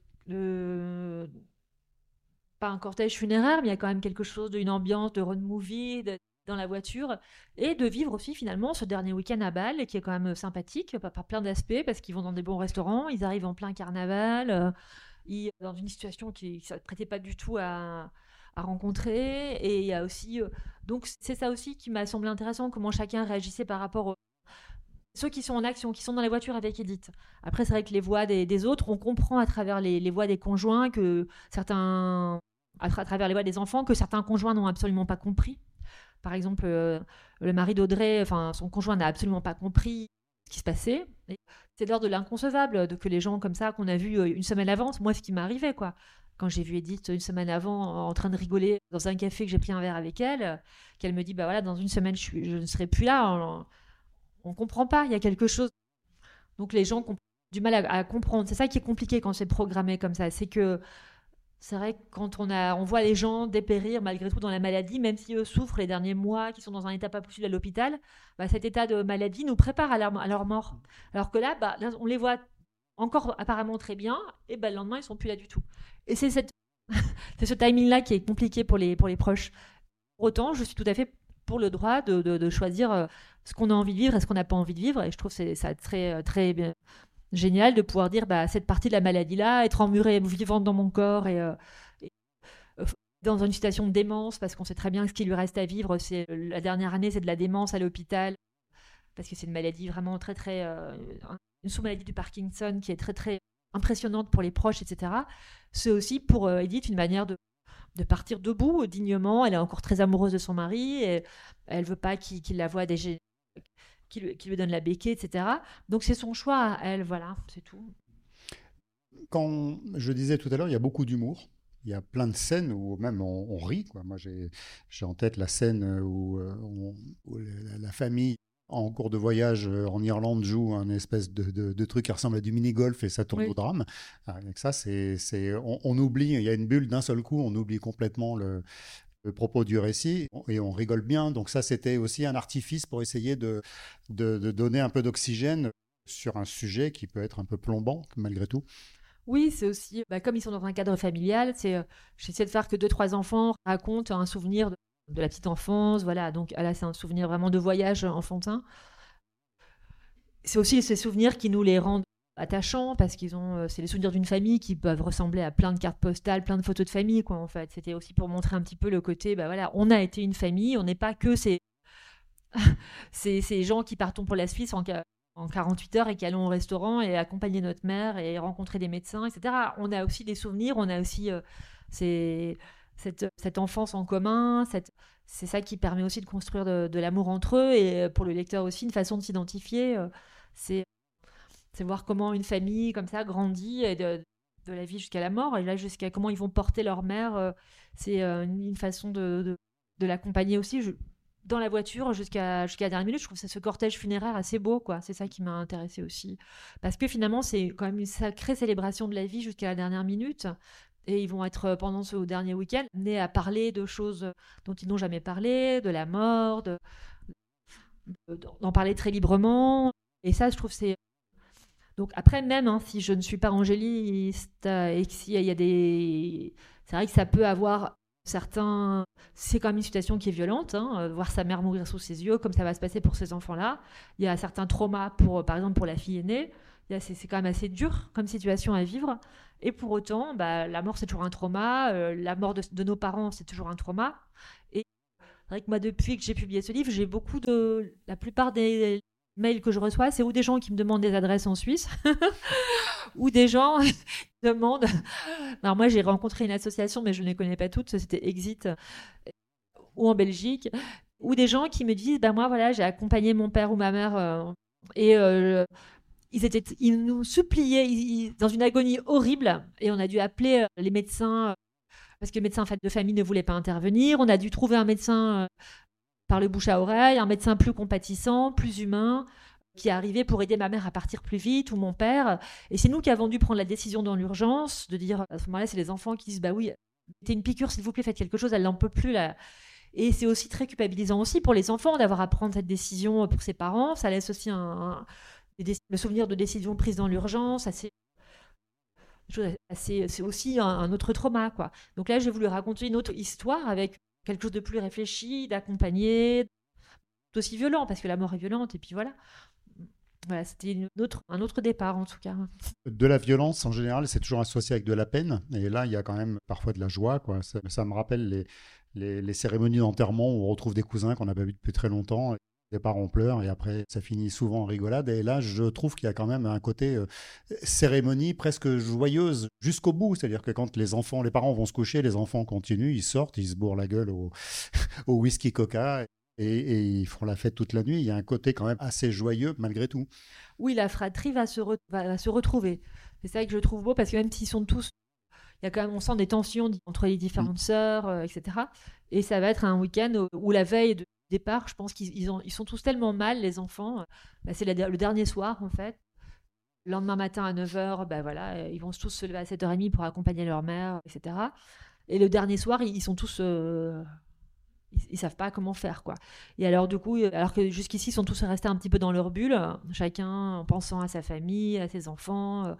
Pas un cortège funéraire, mais il y a quand même quelque chose d'une ambiance de road movie dans la voiture. Et de vivre aussi, finalement, ce dernier week-end à Bâle, qui est quand même sympathique, par, plein d'aspects, parce qu'ils vont dans des bons restaurants, ils arrivent en plein carnaval, euh, dans une situation qui ne prêtait pas du tout à à rencontrer. Et il y a aussi. donc, c'est ça aussi qui m'a semblé intéressant, comment chacun réagissait par rapport aux ceux qui sont en action, qui sont dans les voitures avec Edith. Après, c'est vrai que les voix des, autres, on comprend à travers les, voix des conjoints que certains, à, travers les voix des enfants, que certains conjoints n'ont absolument pas compris. Par exemple, le mari d'Audrey, enfin, son conjoint n'a absolument pas compris ce qui se passait. C'est l'heure de l'inconcevable, que les gens comme ça qu'on a vu une semaine avant, moi, ce qui arrivé, quoi quand j'ai vu Edith une semaine avant en train de rigoler dans un café que j'ai pris un verre avec elle, qu'elle me dit bah voilà dans une semaine je, je ne serai plus là, on, on, comprend pas, il y a quelque chose. Donc les gens ont du mal à, comprendre. C'est ça qui est compliqué quand c'est programmé comme ça, c'est que c'est vrai que quand on, a, on voit les gens dépérir malgré tout dans la maladie, même si eux souffrent les derniers mois, qui sont dans un état pas possible à l'hôpital, bah, cet état de maladie nous prépare à leur, mort. Alors que là, bah, on les voit encore apparemment très bien, et ben le lendemain, ils sont plus là du tout. Et c'est cette... ce timing-là qui est compliqué pour les, pour les proches. Pour autant, je suis tout à fait pour le droit de, de, choisir euh, ce qu'on a envie de vivre et ce qu'on n'a pas envie de vivre. Et je trouve c'est ça très, euh, très génial de pouvoir dire bah, cette partie de la maladie-là, être emmurée, vivante dans mon corps et, euh, dans une situation de démence, parce qu'on sait très bien ce qui lui reste à vivre, c'est la dernière année, c'est de la démence à l'hôpital, parce que c'est une maladie vraiment très, très une sous-maladie du Parkinson qui est très très impressionnante pour les proches, etc. C'est aussi pour euh, Edith une manière de, partir debout dignement. Elle est encore très amoureuse de son mari et elle veut pas qu'il la voie des qui lui, donne la béquille, etc. Donc c'est son choix elle, voilà, c'est tout. Quand je disais tout à l'heure, il y a beaucoup d'humour. Il y a plein de scènes où même on, rit. Moi, j'ai en tête la scène où, euh, où la famille en cours de voyage euh, en Irlande joue un espèce de, truc qui ressemble à du mini-golf et ça tourne au drame. Ah, avec ça, c'est, on, oublie, il y a une bulle d'un seul coup, on oublie complètement le, propos du récit et on rigole bien. Donc ça, c'était aussi un artifice pour essayer de, de, donner un peu d'oxygène sur un sujet qui peut être un peu plombant malgré tout. Oui, c'est aussi, bah, comme ils sont dans un cadre familial, c'est, euh, j'essaie de faire que deux, trois enfants racontent un souvenir de la petite enfance, voilà. Donc là, c'est un souvenir vraiment de voyage enfantin. C'est aussi ces souvenirs qui nous les rendent attachants parce qu'ils ont, euh, c'est les souvenirs d'une famille qui peuvent ressembler à plein de cartes postales, plein de photos de famille, quoi. En fait, c'était aussi pour montrer un petit peu le côté, bah voilà, on a été une famille, on n'est pas que ces, ces, gens qui partons pour la Suisse en, en 48 heures et qui allons au restaurant et accompagner notre mère et rencontrer des médecins, etc. On a aussi des souvenirs, on a aussi euh, ces cette, enfance en commun, c'est ça qui permet aussi de construire de, l'amour entre eux et pour le lecteur aussi une façon de s'identifier. Euh, c'est voir comment une famille comme ça grandit de, la vie jusqu'à la mort et là jusqu'à comment ils vont porter leur mère. Euh, c'est euh, une, façon de, l'accompagner aussi. dans la voiture jusqu'à jusqu'à la dernière minute. Je trouve que ce cortège funéraire assez beau, quoi. C'est ça qui m'a intéressé aussi. Parce que finalement, c'est quand même une sacrée célébration de la vie jusqu'à la dernière minute. Et ils vont être, euh, pendant ce dernier week-end, amenés à parler de choses dont ils n'ont jamais parlé, de la mort, d'en parler très librement. Et ça, je trouve, c'est. Donc, après, même hein, si je ne suis pas angéliste euh, et s'il y a des. C'est vrai que ça peut avoir certains. C'est quand même une situation qui est violente, hein, euh, voir sa mère mourir sous ses yeux, comme ça va se passer pour ces enfants-là. Il y a certains traumas, pour, par exemple, pour la fille aînée. C'est quand même assez dur comme situation à vivre. Et pour autant, bah, la mort, c'est toujours un trauma. Euh, la mort de, nos parents, c'est toujours un trauma. Et c'est vrai que moi, depuis que j'ai publié ce livre, j'ai beaucoup de. La plupart des mails que je reçois, c'est ou des gens qui me demandent des adresses en Suisse, ou des gens qui demandent. Alors, moi, j'ai rencontré une association, mais je ne les connais pas toutes. C'était Exit, ou en Belgique. Ou des gens qui me disent bah, Moi, voilà, j'ai accompagné mon père ou ma mère. Euh, et euh, ils, nous suppliaient dans une agonie horrible et on a dû appeler euh, les médecins euh, parce que le médecin de famille ne voulait pas intervenir. On a dû trouver un médecin euh, par le bouche à oreille, un médecin plus compatissant, plus humain, qui est arrivé pour aider ma mère à partir plus vite ou mon père. Et c'est nous qui avons dû prendre la décision dans l'urgence de dire à ce moment-là, c'est les enfants qui disent bah oui, mettez une piqûre s'il vous plaît, faites quelque chose, elle n'en peut plus. Et c'est aussi très culpabilisant aussi pour les enfants d'avoir à prendre cette décision pour ses parents. Ça laisse aussi un le souvenir de décisions prises dans l'urgence, c'est aussi un, autre trauma quoi. Donc là, j'ai voulu raconter une autre histoire avec quelque chose de plus réfléchi, d'accompagner, aussi violent parce que la mort est violente et puis voilà. c'était un autre départ en tout cas. De la violence en général, c'est toujours associé avec de la peine. Et là, il y a quand même parfois de la joie. Quoi. Ça, me rappelle les cérémonies d'enterrement où on retrouve des cousins qu'on n'a pas vus depuis très longtemps départ on pleure et après ça finit souvent en rigolade. Et là, je trouve qu'il y a quand même un côté euh, cérémonie presque joyeuse jusqu'au bout. C'est-à-dire que quand les enfants, les parents vont se coucher, les enfants continuent, ils sortent, ils se bourrent la gueule au, au whisky coca. Et, ils font la fête toute la nuit. Il y a un côté quand même assez joyeux malgré tout. Oui, la fratrie va se, va, se retrouver. C'est ça que je trouve beau parce que même s'ils sont tous il y a quand même, on sent des tensions entre les différentes mmh. sœurs, euh, etc. Et ça va être un week-end où, la veille de, départ, je pense qu'ils ils sont tous tellement mal, les enfants. Bah, c'est le dernier soir, en fait. Le lendemain matin à 9h, bah voilà, euh, ils vont tous se lever à 7h30 pour accompagner leur mère, etc. Et le dernier soir, ils, sont tous. Euh, ils, savent pas comment faire, quoi. Et alors, du coup, euh, alors que jusqu'ici, ils sont tous restés un petit peu dans leur bulle, chacun en pensant à sa famille, à ses enfants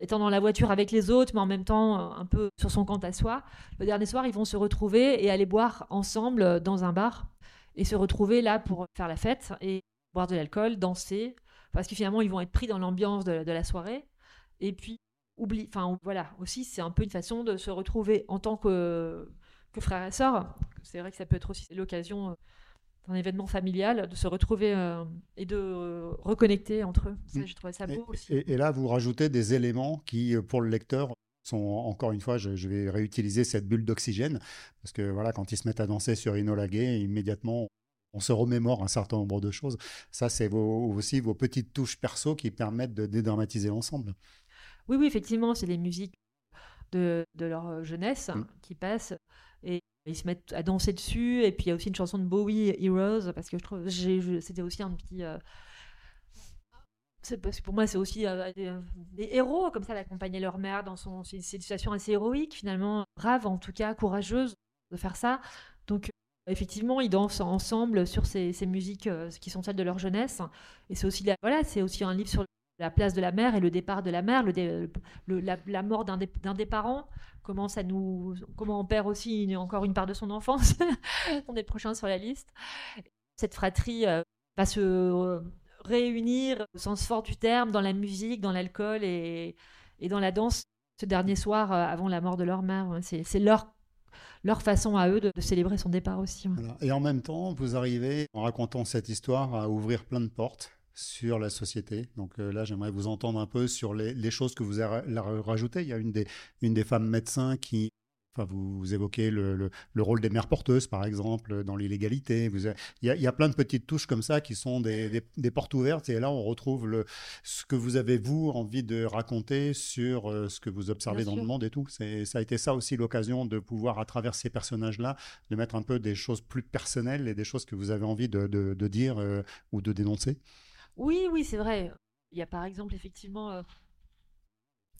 étant dans la voiture avec les autres, mais en même temps un peu sur son compte à soi. Le dernier soir, ils vont se retrouver et aller boire ensemble dans un bar et se retrouver là pour faire la fête et boire de l'alcool, danser, parce que finalement ils vont être pris dans l'ambiance de, la soirée. Et puis, oublie, enfin voilà, aussi c'est un peu une façon de se retrouver en tant que, que frère et sœur. C'est vrai que ça peut être aussi l'occasion euh, d'un événement familial de se retrouver euh, et de reconnecter entre eux. Ça, j'ai trouvé ça beau et, aussi. Et, là, vous rajoutez des éléments qui, euh, pour le lecteur, sont encore une fois, je, vais réutiliser cette bulle d'oxygène parce que voilà, quand ils se mettent à danser sur Inola Gay, immédiatement on se remémore un certain nombre de choses. Ça, c'est aussi vos petites touches perso qui permettent de dédramatiser l'ensemble. Oui, oui, effectivement, c'est les musiques de, leur euh, jeunesse mm. qui passent et ils se mettent à danser dessus. Et puis il y a aussi une chanson de Bowie, Heroes, parce que je trouve c'était aussi un petit. Euh, parce que pour moi, c'est aussi euh, des, héros, comme ça, d'accompagner leur mère dans son, une situation assez héroïque, finalement, brave, en tout cas, courageuse de faire ça. Donc, effectivement, ils dansent ensemble sur ces, musiques euh, qui sont celles de leur jeunesse. Et c'est aussi, voilà, c'est aussi un livre sur la place de la mère et le départ de la mère, le, la, mort d'un des, des, parents, comment ça nous, comment on perd aussi encore une part de son enfance. on est prochain sur la liste. Cette fratrie euh, va se réunir au sens fort du terme dans la musique, dans l'alcool et, et, dans la danse ce dernier soir euh, avant la mort de leur mère. C'est leur leur façon à eux de, célébrer son départ aussi. Et en même temps, vous arrivez, en racontant cette histoire, à ouvrir plein de portes sur la société. Donc euh, là, j'aimerais vous entendre un peu sur les, les, choses que vous avez rajoutées. Il y a une des, une des femmes médecins qui vous, évoquez le, rôle des mères porteuses, par exemple, dans l'illégalité. Il y, a plein de petites touches comme ça qui sont des, portes ouvertes. Et là, on retrouve le, ce que vous avez, vous, envie de raconter sur euh, ce que vous observez dans le monde et tout. Ça a été ça aussi l'occasion de pouvoir, à travers ces personnages-là, de mettre un peu des choses plus personnelles et des choses que vous avez envie de, dire euh, ou de dénoncer. Oui, oui, c'est vrai. Il y a par exemple, effectivement, euh,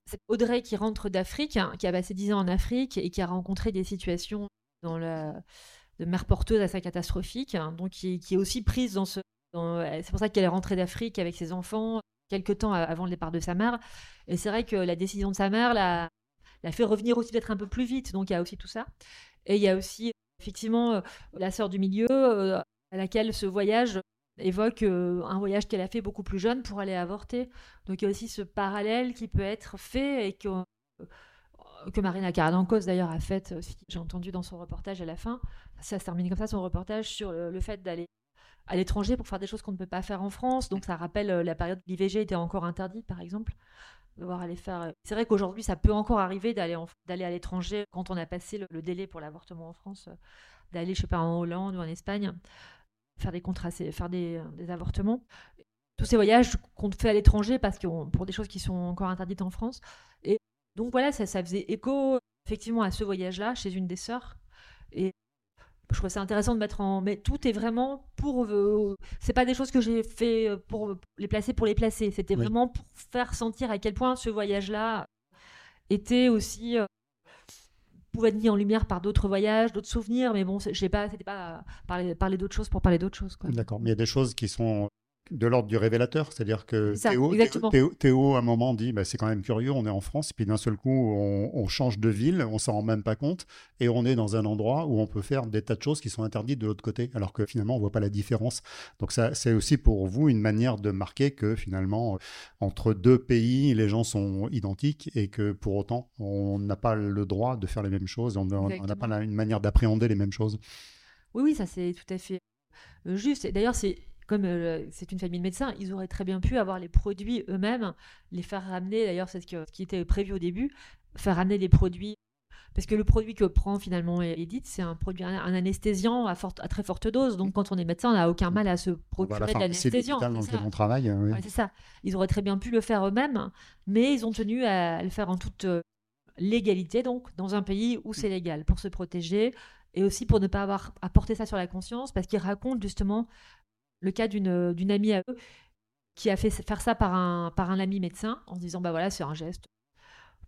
c'est Audrey qui rentre d'Afrique, hein, qui a passé 10 ans en Afrique et qui a rencontré des situations dans la, de mère porteuse assez catastrophique, hein, donc qui, est aussi prise dans ce. c'est pour ça qu'elle est rentrée d'Afrique avec ses enfants quelques temps avant le départ de sa mère. Et c'est vrai que la décision de sa mère l'a, l'a fait revenir aussi peut-être un peu plus vite. Donc il y a aussi tout ça. Et il y a aussi effectivement euh, la sœur du milieu euh, à laquelle ce voyage évoque euh, un voyage qu'elle a fait beaucoup plus jeune pour aller avorter. Donc il y a aussi ce parallèle qui peut être fait et que, euh, que Marina Karadankos d'ailleurs a fait, j'ai entendu dans son reportage à la fin. Ça se termine comme ça son reportage sur le, fait d'aller à l'étranger pour faire des choses qu'on ne peut pas faire en France. Donc ça rappelle euh, la période où l'IVG était encore interdite par exemple. Devoir aller faire. C'est vrai qu'aujourd'hui ça peut encore arriver d'aller à l'étranger quand on a passé le, délai pour l'avortement en France, d'aller je sais pas en Hollande ou en Espagne faire des contrats, faire des, des, avortements. Tous ces voyages qu'on fait à l'étranger parce que pour des choses qui sont encore interdites en France. Et donc voilà, ça, ça faisait écho effectivement à ce voyage-là chez une des sœurs. Et je trouve ça intéressant de mettre en. Mais tout est vraiment pour. Euh, c'est pas des choses que j'ai fait pour les placer pour les placer. C'était vraiment pour faire sentir à quel point ce voyage-là était aussi euh, pouvait être mis en lumière par d'autres voyages, d'autres souvenirs, mais bon, je sais pas, c'était pas parler, parler d'autres choses pour parler d'autres choses. D'accord, mais il y a des choses qui sont de l'ordre du révélateur. C'est-à-dire que ça, Théo. Théo- Théo, à un moment, dit bah, c'est quand même curieux, on est en France, puis d'un seul coup, on, on change de ville, on s'en rend même pas compte, et on est dans un endroit où on peut faire des tas de choses qui sont interdites de l'autre côté, alors que finalement, on voit pas la différence. Donc, ça, c'est aussi pour vous une manière de marquer que finalement, euh, entre deux pays, les gens sont identiques et que pour autant, on n'a pas le droit de faire les mêmes choses, on n'a pas une manière d'appréhender les mêmes choses. Oui, oui, ça c'est tout à fait euh, juste. Et d'ailleurs, c'est comme euh, c'est une famille de médecins, ils auraient très bien pu avoir les produits eux-mêmes, les faire ramener. D'ailleurs, c'est ce, qui était prévu au début, faire ramener les produits. Parce que le produit que prend finalement Edith, c'est un produit, un, anesthésiant à, forte, à très forte dose. Donc, quand on est médecin, on n'a aucun mal à se procurer la de l'anesthésiant. l'hôpital dans c'est lequel ça. on travaille. euh, oui. Ouais, c'est ça. Ils auraient très bien pu le faire eux-mêmes, mais ils ont tenu à le faire en toute euh, légalité, donc dans un pays où c'est légal, pour se protéger et aussi pour ne pas avoir à porter ça sur la conscience, parce qu'ils racontent justement le cas d'une d'une amie à eux qui a fait faire ça par un, par un ami médecin en se disant bah voilà, c'est un geste.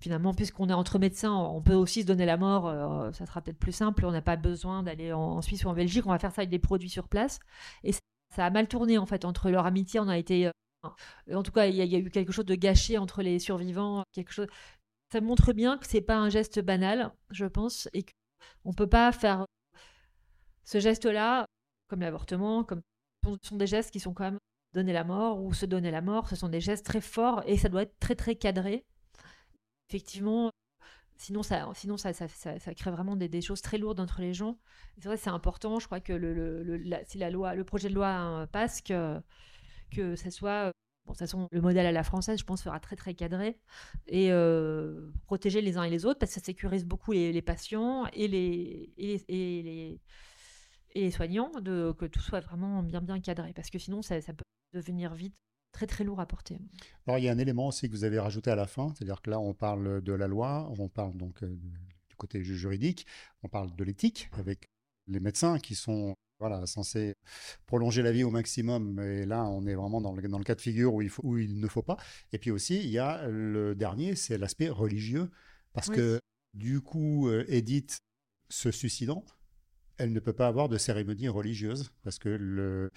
Finalement, puisqu'on est entre médecins, on peut aussi se donner la mort, euh, ça sera peut-être plus simple, on n'a pas besoin d'aller en, Suisse ou en Belgique, on va faire ça avec des produits sur place. Et ça, a mal tourné en fait, entre leur amitié, on a été euh, en tout cas, il y, y a eu quelque chose de gâché entre les survivants. Quelque chose. Ça montre bien que c'est pas un geste banal, je pense, et qu'on peut pas faire ce geste-là, comme l'avortement, comme sont des gestes qui sont quand même donner la mort ou se donner la mort. Ce sont des gestes très forts et ça doit être très très cadré. Effectivement, sinon ça, sinon ça, ça, crée vraiment des, choses très lourdes entre les gens. C'est vrai, c'est important. Je crois que le, si la loi, le projet de loi passe, que que ça soit Bon, de toute façon, le modèle à la française, je pense, sera très très cadré et euh, protéger les uns et les autres parce que ça sécurise beaucoup les, patients et les, et les soignants, de, que tout soit vraiment bien bien cadré parce que sinon ça, ça peut devenir vite très très lourd à porter. Alors, il y a un élément aussi que vous avez rajouté à la fin, c'est-à-dire que là, on parle de la loi, on parle donc euh, du côté ju- juridique, on parle de l'éthique avec les médecins qui sont voilà, censés prolonger la vie au maximum. Et là, on est vraiment dans le, dans le cas de figure où il, faut, où il ne faut pas. Et puis aussi, il y a le dernier, c'est l'aspect religieux. Parce Oui. que du coup, euh, Edith se suicidant, elle ne peut pas avoir de cérémonie religieuse parce que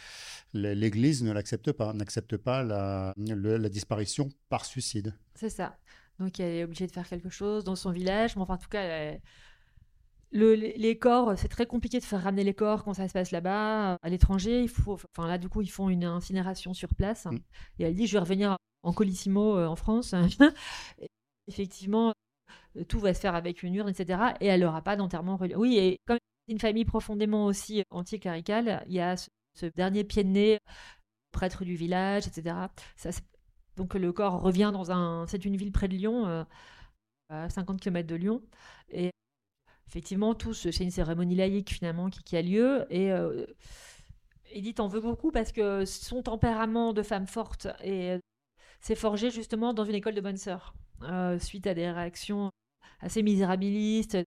l'Église ne l'accepte pas, n'accepte pas la, le- la disparition par suicide. C'est ça. Donc elle est obligée de faire quelque chose dans son village. Mais enfin, en tout cas, elle- le- les corps, c'est très compliqué de faire ramener les corps quand ça se passe là-bas. À l'étranger, il faut. Enfin là, du coup, ils font une incinération sur place. Mm. Et elle dit, je vais revenir en colissimo euh, en France. Effectivement, tout va se faire avec une urne, etc. Et elle n'aura pas d'enterrement religieux. Oui, et comme une famille profondément aussi anticléricale, il y a ce, dernier pied de nez, prêtre du village, etc. Donc le corps revient dans un... C'est une ville près de Lyon, euh, à 50 km de Lyon. Et effectivement, tout ce- c'est une cérémonie laïque finalement qui, a lieu. Et euh, Edith en veut beaucoup parce que son tempérament de femme forte s'est forgé justement dans une école de bonnes sœurs, euh, suite à des réactions assez misérabilistes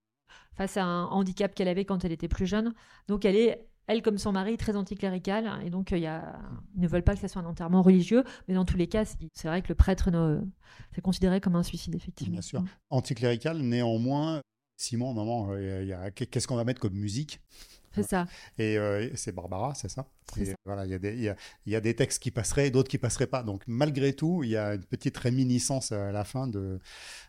face à un handicap qu'elle avait quand elle était plus jeune. Donc elle est, elle comme son mari, très anticléricale, et donc euh, il y a, ils ne veulent pas que ça soit un enterrement religieux, mais dans tous les cas, c'est vrai que le prêtre, ne- c'est considéré comme un suicide, effectivement. Bien sûr. Anticlérical, néanmoins, Simon, maman, euh, il a- qu'est-ce qu'on va mettre comme musique? C'est ça. Et euh, c'est Barbara, c'est ça? Ça. Voilà, il y, il a- il y a des textes qui passeraient, d'autres qui passeraient pas. Donc malgré tout, il y a une petite réminiscence à la fin de,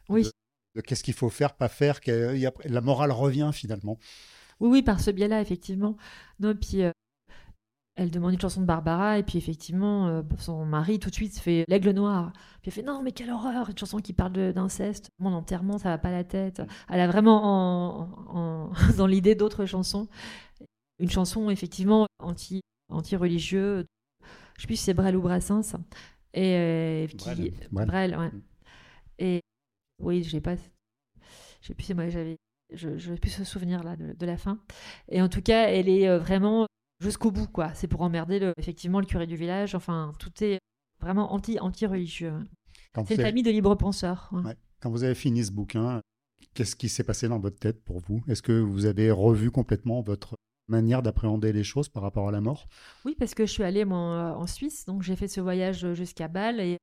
Oui. de, de qu'est-ce qu'il faut faire, pas faire. que- la morale revient finalement. Oui, oui, par ce biais-là, effectivement. Non, puis euh, elle demande une chanson de Barbara, et puis effectivement, euh, son mari tout de suite fait l'aigle noir. Puis elle fait non, mais quelle horreur, une chanson qui parle d'inceste. Mon enterrement, ça va pas la tête. Elle a vraiment en, en- dans l'idée d'autres chansons. Une chanson, effectivement, anti, anti-religieux. Je sais plus si c'est Brel ou Brassens. Et euh, qui, Brel, Brel. Brel, ouais. Mm. Et oui, j'ai pas. Je sais plus si moi j'avais. Je je n'ai plus ce souvenir là de, de la fin. Et en tout cas, elle est euh, vraiment jusqu'au bout, quoi. C'est pour emmerder le, effectivement le curé du village. Enfin, tout est vraiment anti anti religieux. Quand C'est une avez, famille de libre penseurs. ouais. Ouais. quand vous avez fini ce bouquin, qu'est-ce qui s'est passé dans votre tête pour vous? Est-ce que vous avez revu complètement votre manière d'appréhender les choses par rapport à la mort? Oui, parce que je suis allée moi, euh, en Suisse, donc j'ai fait ce voyage jusqu'à Bâle et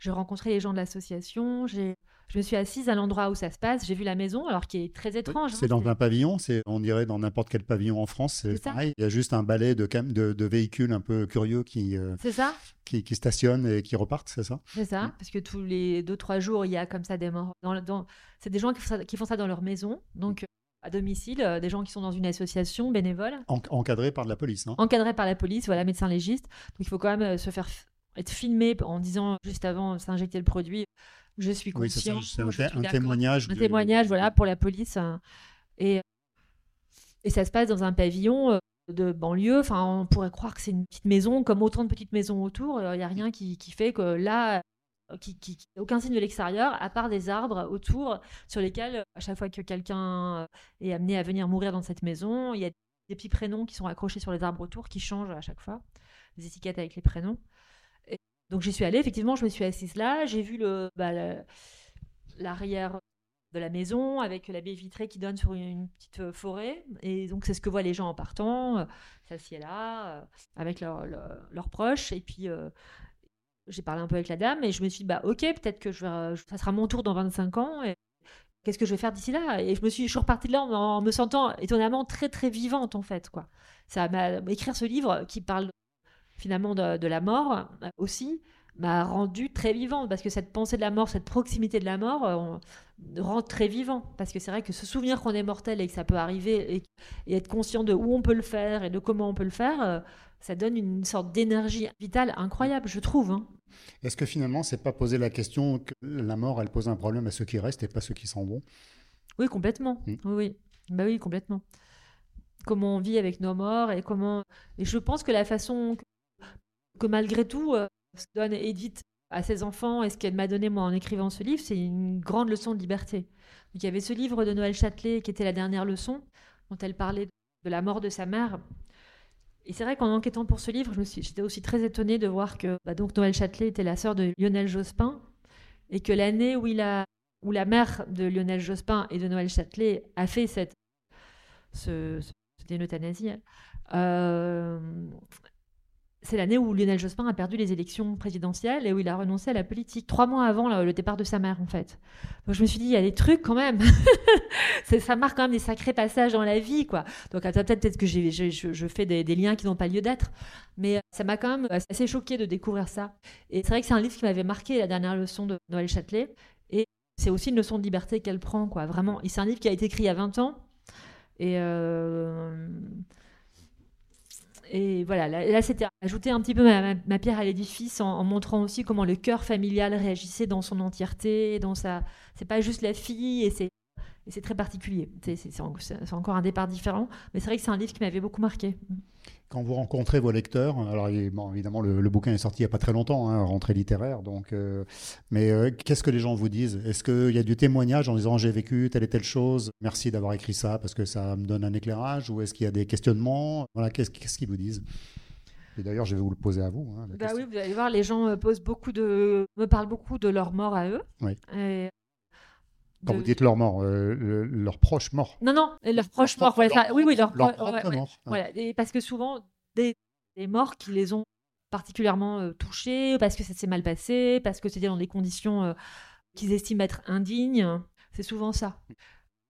j'ai rencontré les gens de l'association. J'ai Je me suis assise à l'endroit où ça se passe. J'ai vu la maison, alors qui est très étrange. C'est hein, dans un pavillon, c'est on dirait dans n'importe quel pavillon en France. C'est C'est ça. pareil. Il y a juste un balai de, cam- de, de véhicules un peu curieux qui, euh, C'est ça, qui, qui stationnent et qui repartent, c'est ça? C'est ça. Parce que tous les deux trois jours, il y a comme ça des morts. Dans, le- dans... C'est des gens qui font, ça, qui font ça dans leur maison, donc euh, à domicile, euh, des gens qui sont dans une association bénévole. En- Encadré par de la police, non encadré par la police, voilà, médecin légiste. Donc il faut quand même euh, se faire être filmé en disant juste avant s'injecter le produit, je suis Oui, c'est un, je té- suis un témoignage. Un témoignage, voilà, pour la police. hein. Et, et ça se passe dans un pavillon euh, de banlieue. Enfin, on pourrait croire que c'est une petite maison, comme autant de petites maisons autour. Il n'y a rien qui, qui fait que là, euh, qui, aucun signe de l'extérieur, à part des arbres autour sur lesquels, à chaque fois que quelqu'un euh, est amené à venir mourir dans cette maison, il y a des petits prénoms qui sont accrochés sur les arbres autour, qui changent à chaque fois, des étiquettes avec les prénoms. Donc j'y suis allée, effectivement, je me suis assise là, j'ai vu le, bah, l'arrière de la maison avec la baie vitrée qui donne sur une, petite euh, forêt. Et donc, c'est ce que voient les gens en partant. Euh, S'assied là, euh, avec leurs leurs proches. Et puis, j'ai parlé un peu avec la dame et je me suis dit, bah, ok, peut-être que je ça sera mon tour dans 25 ans. Qu'est-ce que je vais faire d'ici là? Et je me suis, je suis repartie de là en, en me sentant étonnamment très, très vivante, en fait. Quoi. Ça m'a écrire ce livre qui parle finalement de, de la mort euh, aussi m'a rendu très vivante parce que cette pensée de la mort, cette proximité de la mort euh, on- rend très vivant parce que c'est vrai que se souvenir qu'on est mortel et que ça peut arriver et, et être conscient de où on peut le faire et de comment on peut le faire, euh, ça donne une sorte d'énergie vitale incroyable, je trouve. hein. Est-ce que finalement, c'est pas poser la question que la mort, elle pose un problème à ceux qui restent et pas ceux qui s'en vont? Oui, complètement. Mm. Oui, oui. Bah oui, complètement. Comment on vit avec nos morts et comment. Et je pense que la façon que, malgré tout, euh, ce que donne Edith à ses enfants et ce qu'elle m'a donné moi en écrivant ce livre, c'est une grande leçon de liberté. Il y avait ce livre de Noël Châtelet qui était la dernière leçon, dont elle parlait de la mort de sa mère. Et c'est vrai qu'en enquêtant pour ce livre, j'étais aussi très étonnée de voir que bah, donc Noël Châtelet était la sœur de Lionel Jospin et que l'année où la mère de Lionel Jospin et de Noël Châtelet a fait cette ce, euthanasie. hein. Euh, c'est l'année où Lionel Jospin a perdu les élections présidentielles et où il a renoncé à la politique, trois mois avant le, départ de sa mère, en fait. Donc je me suis dit, il y a des trucs quand même. Ça marque quand même des sacrés passages dans la vie, quoi. Donc peut-être que je, fais des, liens qui n'ont pas lieu d'être, mais euh, ça m'a quand même assez choqué de découvrir ça. Et c'est vrai que c'est un livre qui m'avait marqué, la dernière leçon de Noël Châtelet. Et c'est aussi une leçon de liberté qu'elle prend, quoi. Vraiment. C'est un livre qui a été écrit il y a 20 ans. Et, euh, et voilà, là, c'était ajouter un petit peu ma, ma- pierre à l'édifice en, montrant aussi comment le cœur familial réagissait dans son entièreté, dans sa. C'est pas juste la fille et c'est. Et c'est très particulier. C'est encore un départ différent. Mais c'est vrai que c'est un livre qui m'avait beaucoup marqué. Quand vous rencontrez vos lecteurs, alors il- bon, évidemment le, le bouquin est sorti il n'y a pas très longtemps, hein, rentrée littéraire, donc, euh, mais euh, qu'est-ce que les gens vous disent? Est-ce qu'il y a du témoignage en disant j'ai vécu telle et telle chose, merci d'avoir écrit ça parce que ça me donne un éclairage, ou est-ce qu'il y a des questionnements? Voilà, qu'est-ce qu'ils vous disent? Et d'ailleurs, je vais vous le poser à vous. hein, Bah oui, vous allez voir, les gens euh, posent beaucoup de, me parlent beaucoup de leur mort à eux. Oui. Et Quand de- vous dites leur mort, euh, le- leurs proches morts. Non, non, Leur voilà, propre- enfin, oui, oui, pro- ouais, morts. ouais. Voilà, et parce que souvent, des, des morts qui les ont particulièrement euh, touchés, parce que ça s'est mal passé, parce que c'était dans des conditions euh, qu'ils estiment être indignes, c'est souvent ça.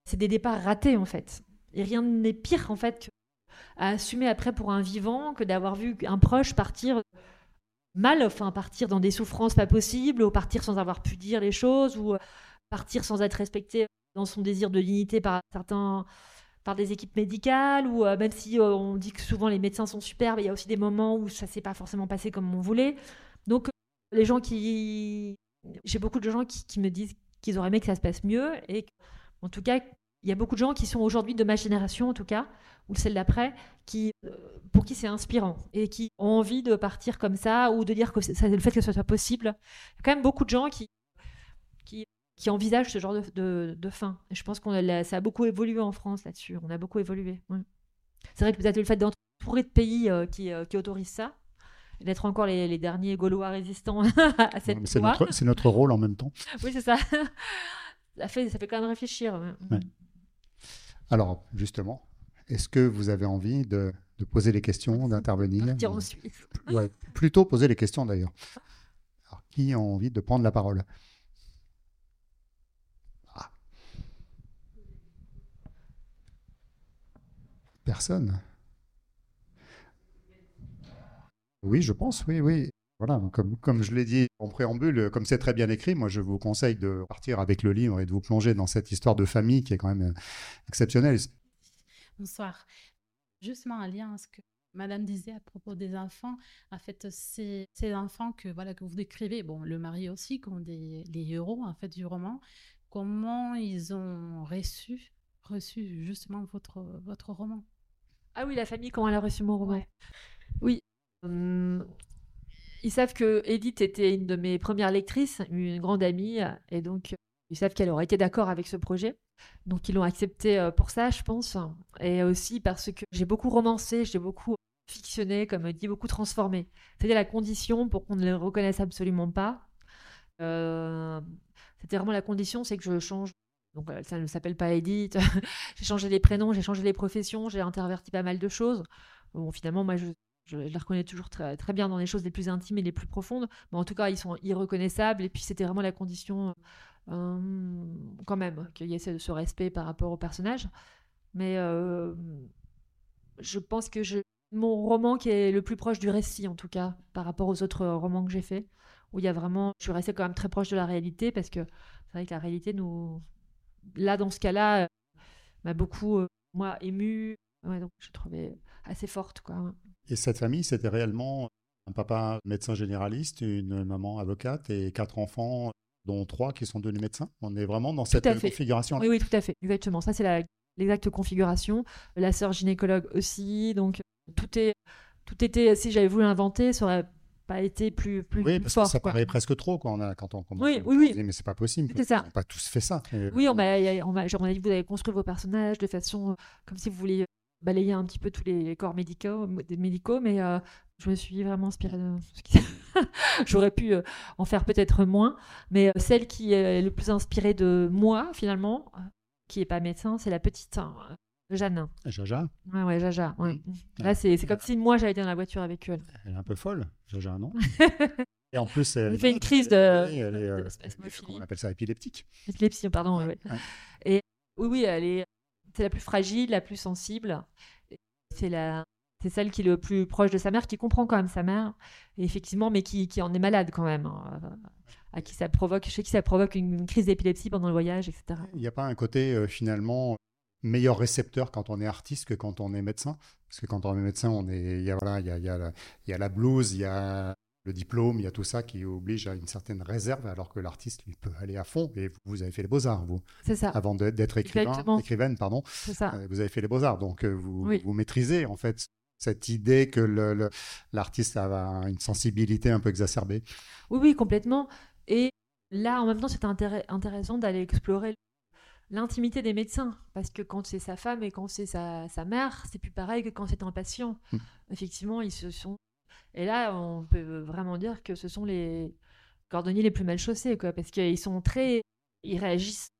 C'est des départs ratés, en fait. Et rien n'est pire, en fait, que à assumer après pour un vivant que d'avoir vu un proche partir mal, enfin partir dans des souffrances pas possibles, ou partir sans avoir pu dire les choses, ou euh, partir sans être respecté dans son désir de dignité par certains par des équipes médicales ou euh, même si euh, on dit que souvent les médecins sont superbes, il y a aussi des moments où ça s'est pas forcément passé comme on voulait. Donc euh, les gens qui j'ai beaucoup de gens qui, me disent qu'ils auraient aimé que ça se passe mieux et en tout cas il y a beaucoup de gens qui sont aujourd'hui de ma génération en tout cas ou celle d'après qui pour qui c'est inspirant et qui ont envie de partir comme ça ou de dire que le fait que ce soit possible. Il y a quand même beaucoup de gens qui qui envisagent ce genre de, de, de fin. Et je pense la- ça a beaucoup évolué en France là-dessus. On a beaucoup évolué. ouais. C'est vrai que peut-être le fait d'entourer de pays euh, qui, euh, qui autorisent ça, d'être encore les, les derniers Gaulois résistants à cette C'est loi. notre, c'est notre rôle en même temps. Oui, c'est ça. ça, fait, ça fait quand même réfléchir. ouais. Alors, justement, est-ce que vous avez envie de, de poser les questions, d'intervenir? Partir en Suisse. Ouais, Plutôt poser les questions d'ailleurs. Alors, qui a envie de prendre la parole? Personne. Oui, je pense, oui, oui. Voilà, comme, comme je l'ai dit en préambule, comme c'est très bien écrit, moi je vous conseille de partir avec le livre et de vous plonger dans cette histoire de famille qui est quand même euh, exceptionnelle. Bonsoir. Justement, en lien à ce que Madame disait à propos des enfants, en fait, ces, ces enfants que, voilà, que vous décrivez, bon, le mari aussi, comme des, les héros en fait, du roman, comment ils ont reçu, reçu justement votre, votre roman? Ah oui, la famille, comment elle a reçu mon roman Oui. Hum, ils savent que Edith était une de mes premières lectrices, une grande amie, et donc ils savent qu'elle aurait été d'accord avec ce projet. Donc ils l'ont accepté euh, pour ça, je pense. Et aussi parce que j'ai beaucoup romancé, j'ai beaucoup fictionné, comme dit, beaucoup transformé. C'était la condition pour qu'on ne le reconnaisse absolument pas. Euh, c'était vraiment la condition, c'est que je change. Donc ça ne s'appelle pas Edith. j'ai changé les prénoms, j'ai changé les professions, j'ai interverti pas mal de choses. Bon, finalement, moi, je, je, les reconnais toujours très, très, bien dans les choses les plus intimes et les plus profondes. Mais en tout cas, ils sont irreconnaissables. Et puis, c'était vraiment la condition, euh, quand même, qu'il y ait ce, respect par rapport au personnage. Mais euh, je pense que je, mon roman qui est le plus proche du récit, en tout cas, par rapport aux autres romans que j'ai faits, où il y a vraiment. Je suis restée quand même très proche de la réalité parce que c'est vrai que la réalité nous. Là, dans ce cas-là, m'a beaucoup, euh, moi, ému. Ouais, donc, je trouvais assez forte, quoi. Et cette famille, c'était réellement un papa médecin généraliste, une maman avocate et quatre enfants, dont trois qui sont devenus médecins? On est vraiment dans cette configuration. Oui, oui, tout à fait. Exactement. Ça, c'est l'exacte configuration. La sœur gynécologue aussi. Donc, tout, est, tout était, si j'avais voulu l'inventer, ça aurait pas été plus, plus oui, parce fort. Que ça paraît presque trop quand on, a, quand on commence. Oui, oui, oui. Disait, mais c'est pas possible. C'est ça. On n'a pas tous fait ça. oui, on m'a, on m'a, genre, on a dit vous avez construit vos personnages de façon comme si vous vouliez balayer un petit peu tous les corps médicaux, médicaux mais euh, je me suis vraiment inspirée de J'aurais pu euh, en faire peut-être moins, mais euh, celle qui est le plus inspirée de moi, finalement, qui n'est pas médecin, c'est la petite hein, Jeanne. Jaja Ouais, ouais, Jaja. Ouais. Mmh. Là, c'est, c'est comme si moi, j'avais été dans la voiture avec elle. Elle est un peu folle, Jaja, non Et en plus, elle, fait une crise de. Elle est, on appelle ça épileptique. Épilepsie, pardon. Ouais. Et oui, oui, elle est c'est la plus fragile, la plus sensible. C'est la, c'est celle qui est le plus proche de sa mère, qui comprend quand même sa mère, et effectivement, mais qui, qui en est malade quand même, hein, à qui ça provoque, chez qui ça provoque une, crise d'épilepsie pendant le voyage, etc. Il n'y a pas un côté euh, finalement meilleur récepteur quand on est artiste que quand on est médecin, parce que quand on est médecin, on est, il y a voilà, il y a, il y a, la, il y a la blouse, il y a le diplôme, il y a tout ça qui oblige à une certaine réserve, alors que l'artiste, lui, peut aller à fond. Et vous, avez fait les beaux-arts, vous. C'est ça. Avant d'être écrivain, écrivaine, pardon. C'est ça. Euh, vous avez fait les beaux-arts. Donc, euh, vous, vous maîtrisez, en fait, cette idée que l'artiste a une sensibilité un peu exacerbée. Oui, oui, complètement. Et là, en même temps, c'est intéressant d'aller explorer l'intimité des médecins, parce que quand c'est sa femme et quand c'est sa, sa, mère, c'est plus pareil que quand c'est un patient. Hum. Effectivement, ils se sont et là, on peut vraiment dire que ce sont les cordonniers les plus mal chaussés, quoi, parce qu'ils sont très. Ils réagissent.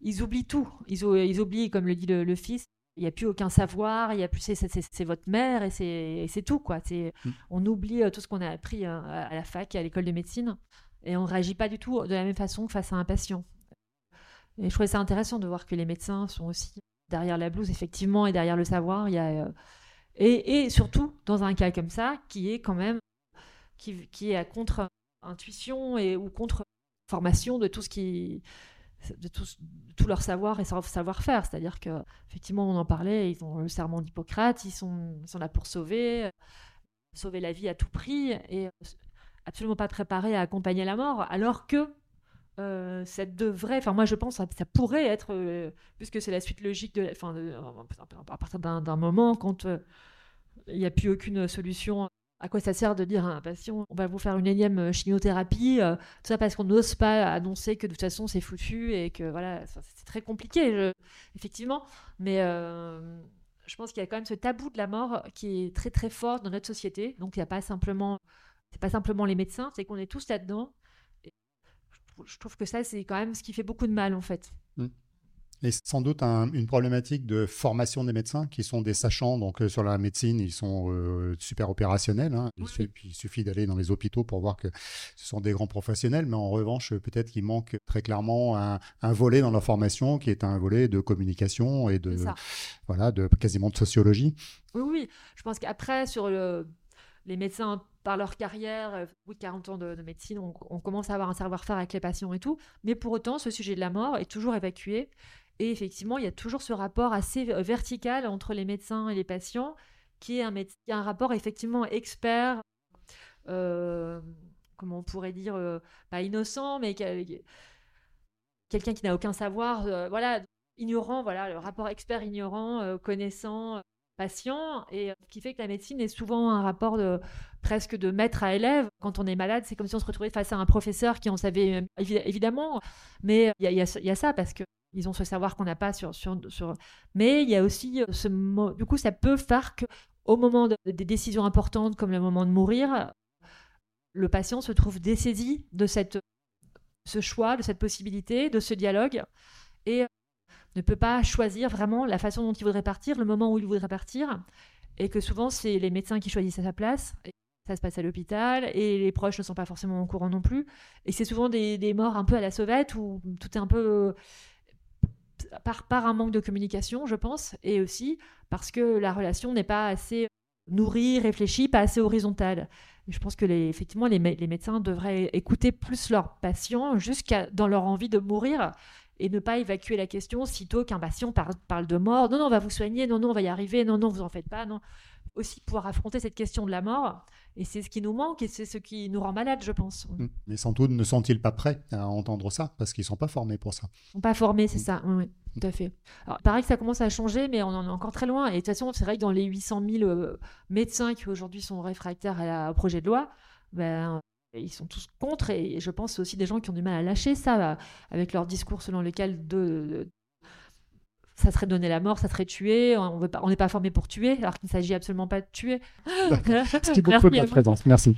Ils oublient tout. Ils, ils oublient, comme le dit le, fils, il n'y a plus aucun savoir, il y a plus c'est votre mère et c'est tout quoi. C'est mmh. on oublie euh, tout ce qu'on a appris hein, à la fac et à l'école de médecine et on réagit pas du tout de la même façon face à un patient. Et je trouvais ça intéressant de voir que les médecins sont aussi derrière la blouse effectivement et derrière le savoir. Il y a euh, et, surtout, dans un cas comme ça, qui est quand même, qui, est à contre-intuition et ou contre-formation de tout ce qui, de tout, tout leur savoir et savoir-faire. C'est-à-dire que, effectivement, on en parlait, ils ont le serment d'Hippocrate, ils sont, sont là pour sauver, sauver la vie à tout prix et absolument pas préparés à accompagner la mort, alors que euh, ça devrait, enfin moi je pense, ça, ça pourrait être, euh, puisque c'est la suite logique de, enfin, à partir d'un moment quand euh, il n'y a plus aucune solution. À quoi ça sert de dire à un patient, on va vous faire une énième chimiothérapie, tout ça parce qu'on n'ose pas annoncer que de toute façon c'est foutu et que voilà, c'est très compliqué, effectivement. Mais je pense qu'il y a quand même ce tabou de la mort qui est très très fort dans notre société. Donc il n'y a pas simplement, pas simplement les médecins, c'est qu'on est tous là-dedans je trouve que ça, c'est quand même ce qui fait beaucoup de mal, en fait. Hmm. Et sans doute une problématique de formation des médecins qui sont des sachants. Donc euh, sur la médecine, ils sont euh, super opérationnels. Hein. Il, suffit, d'aller dans les hôpitaux pour voir que ce sont des grands professionnels. Mais en revanche, peut-être qu'il manque très clairement un, volet dans leur formation qui est un volet de communication et de voilà, de quasiment de sociologie. Oui, oui. Je pense qu'après sur le les médecins, par leur carrière, euh, de 40 ans de, médecine, on, commence à avoir un savoir-faire avec les patients et tout. Mais pour autant, ce sujet de la mort est toujours évacué. Et effectivement, il y a toujours ce rapport assez euh, vertical entre les médecins et les patients, qui est un, rapport effectivement expert, euh, comment on pourrait dire, pas innocent, mais quelqu'un qui n'a aucun savoir, voilà, ignorant, voilà, le rapport expert-ignorant, connaissant, patient, et qui fait que la médecine est souvent un rapport presque de maître à élève. Quand on est malade, c'est comme si on se retrouvait face à un professeur qui en savait évidemment, mais il y, a ça parce que ils ont ce savoir qu'on n'a pas sur, sur, sur, Mais il y a aussi euh, ce. Du coup, ça peut faire que au moment des décisions importantes, comme le moment de mourir, le patient se trouve dessaisi de cette, ce choix, de cette possibilité, de ce dialogue, et euh, ne peut pas choisir vraiment la façon dont il voudrait partir, le moment où il voudrait partir, et que souvent c'est les médecins qui choisissent à sa place. Et ça se passe à l'hôpital et les proches ne sont pas forcément au courant non plus. Et c'est souvent des, morts un peu à la sauvette où tout est un peu par, un manque de communication, je pense, et aussi parce que la relation n'est pas assez nourrie, réfléchie, pas assez horizontale. je pense que les, effectivement, les, médecins devraient écouter plus leurs patients jusqu'à dans leur envie de mourir et ne pas évacuer la question sitôt qu'un patient parle, de mort. Non, non, on va vous soigner. Non, non, on va y arriver. Non, non, vous en faites pas. Non. Aussi pouvoir affronter cette question de la mort et c'est ce qui nous manque et c'est ce qui nous rend malades, je pense. Mm. Mais sans doute ne sont-ils pas prêts à entendre ça parce qu'ils ne sont pas formés pour ça. Ils ne sont pas formés, c'est mm. ça. Oui, tout à fait. Alors, pareil que ça commence à changer, mais on en est encore très loin. Et de toute façon, c'est vrai que dans les 800 000 euh, médecins qui aujourd'hui sont réfractaires à au projet de loi, ben, ils sont tous contre et je pense aussi des gens qui ont du mal à lâcher ça avec leur discours selon lequel de, ça serait donner la mort, ça serait tuer. On n'est pas, formé pour tuer, alors qu'il ne s'agit absolument pas de tuer. Merci beaucoup de votre présence. Merci.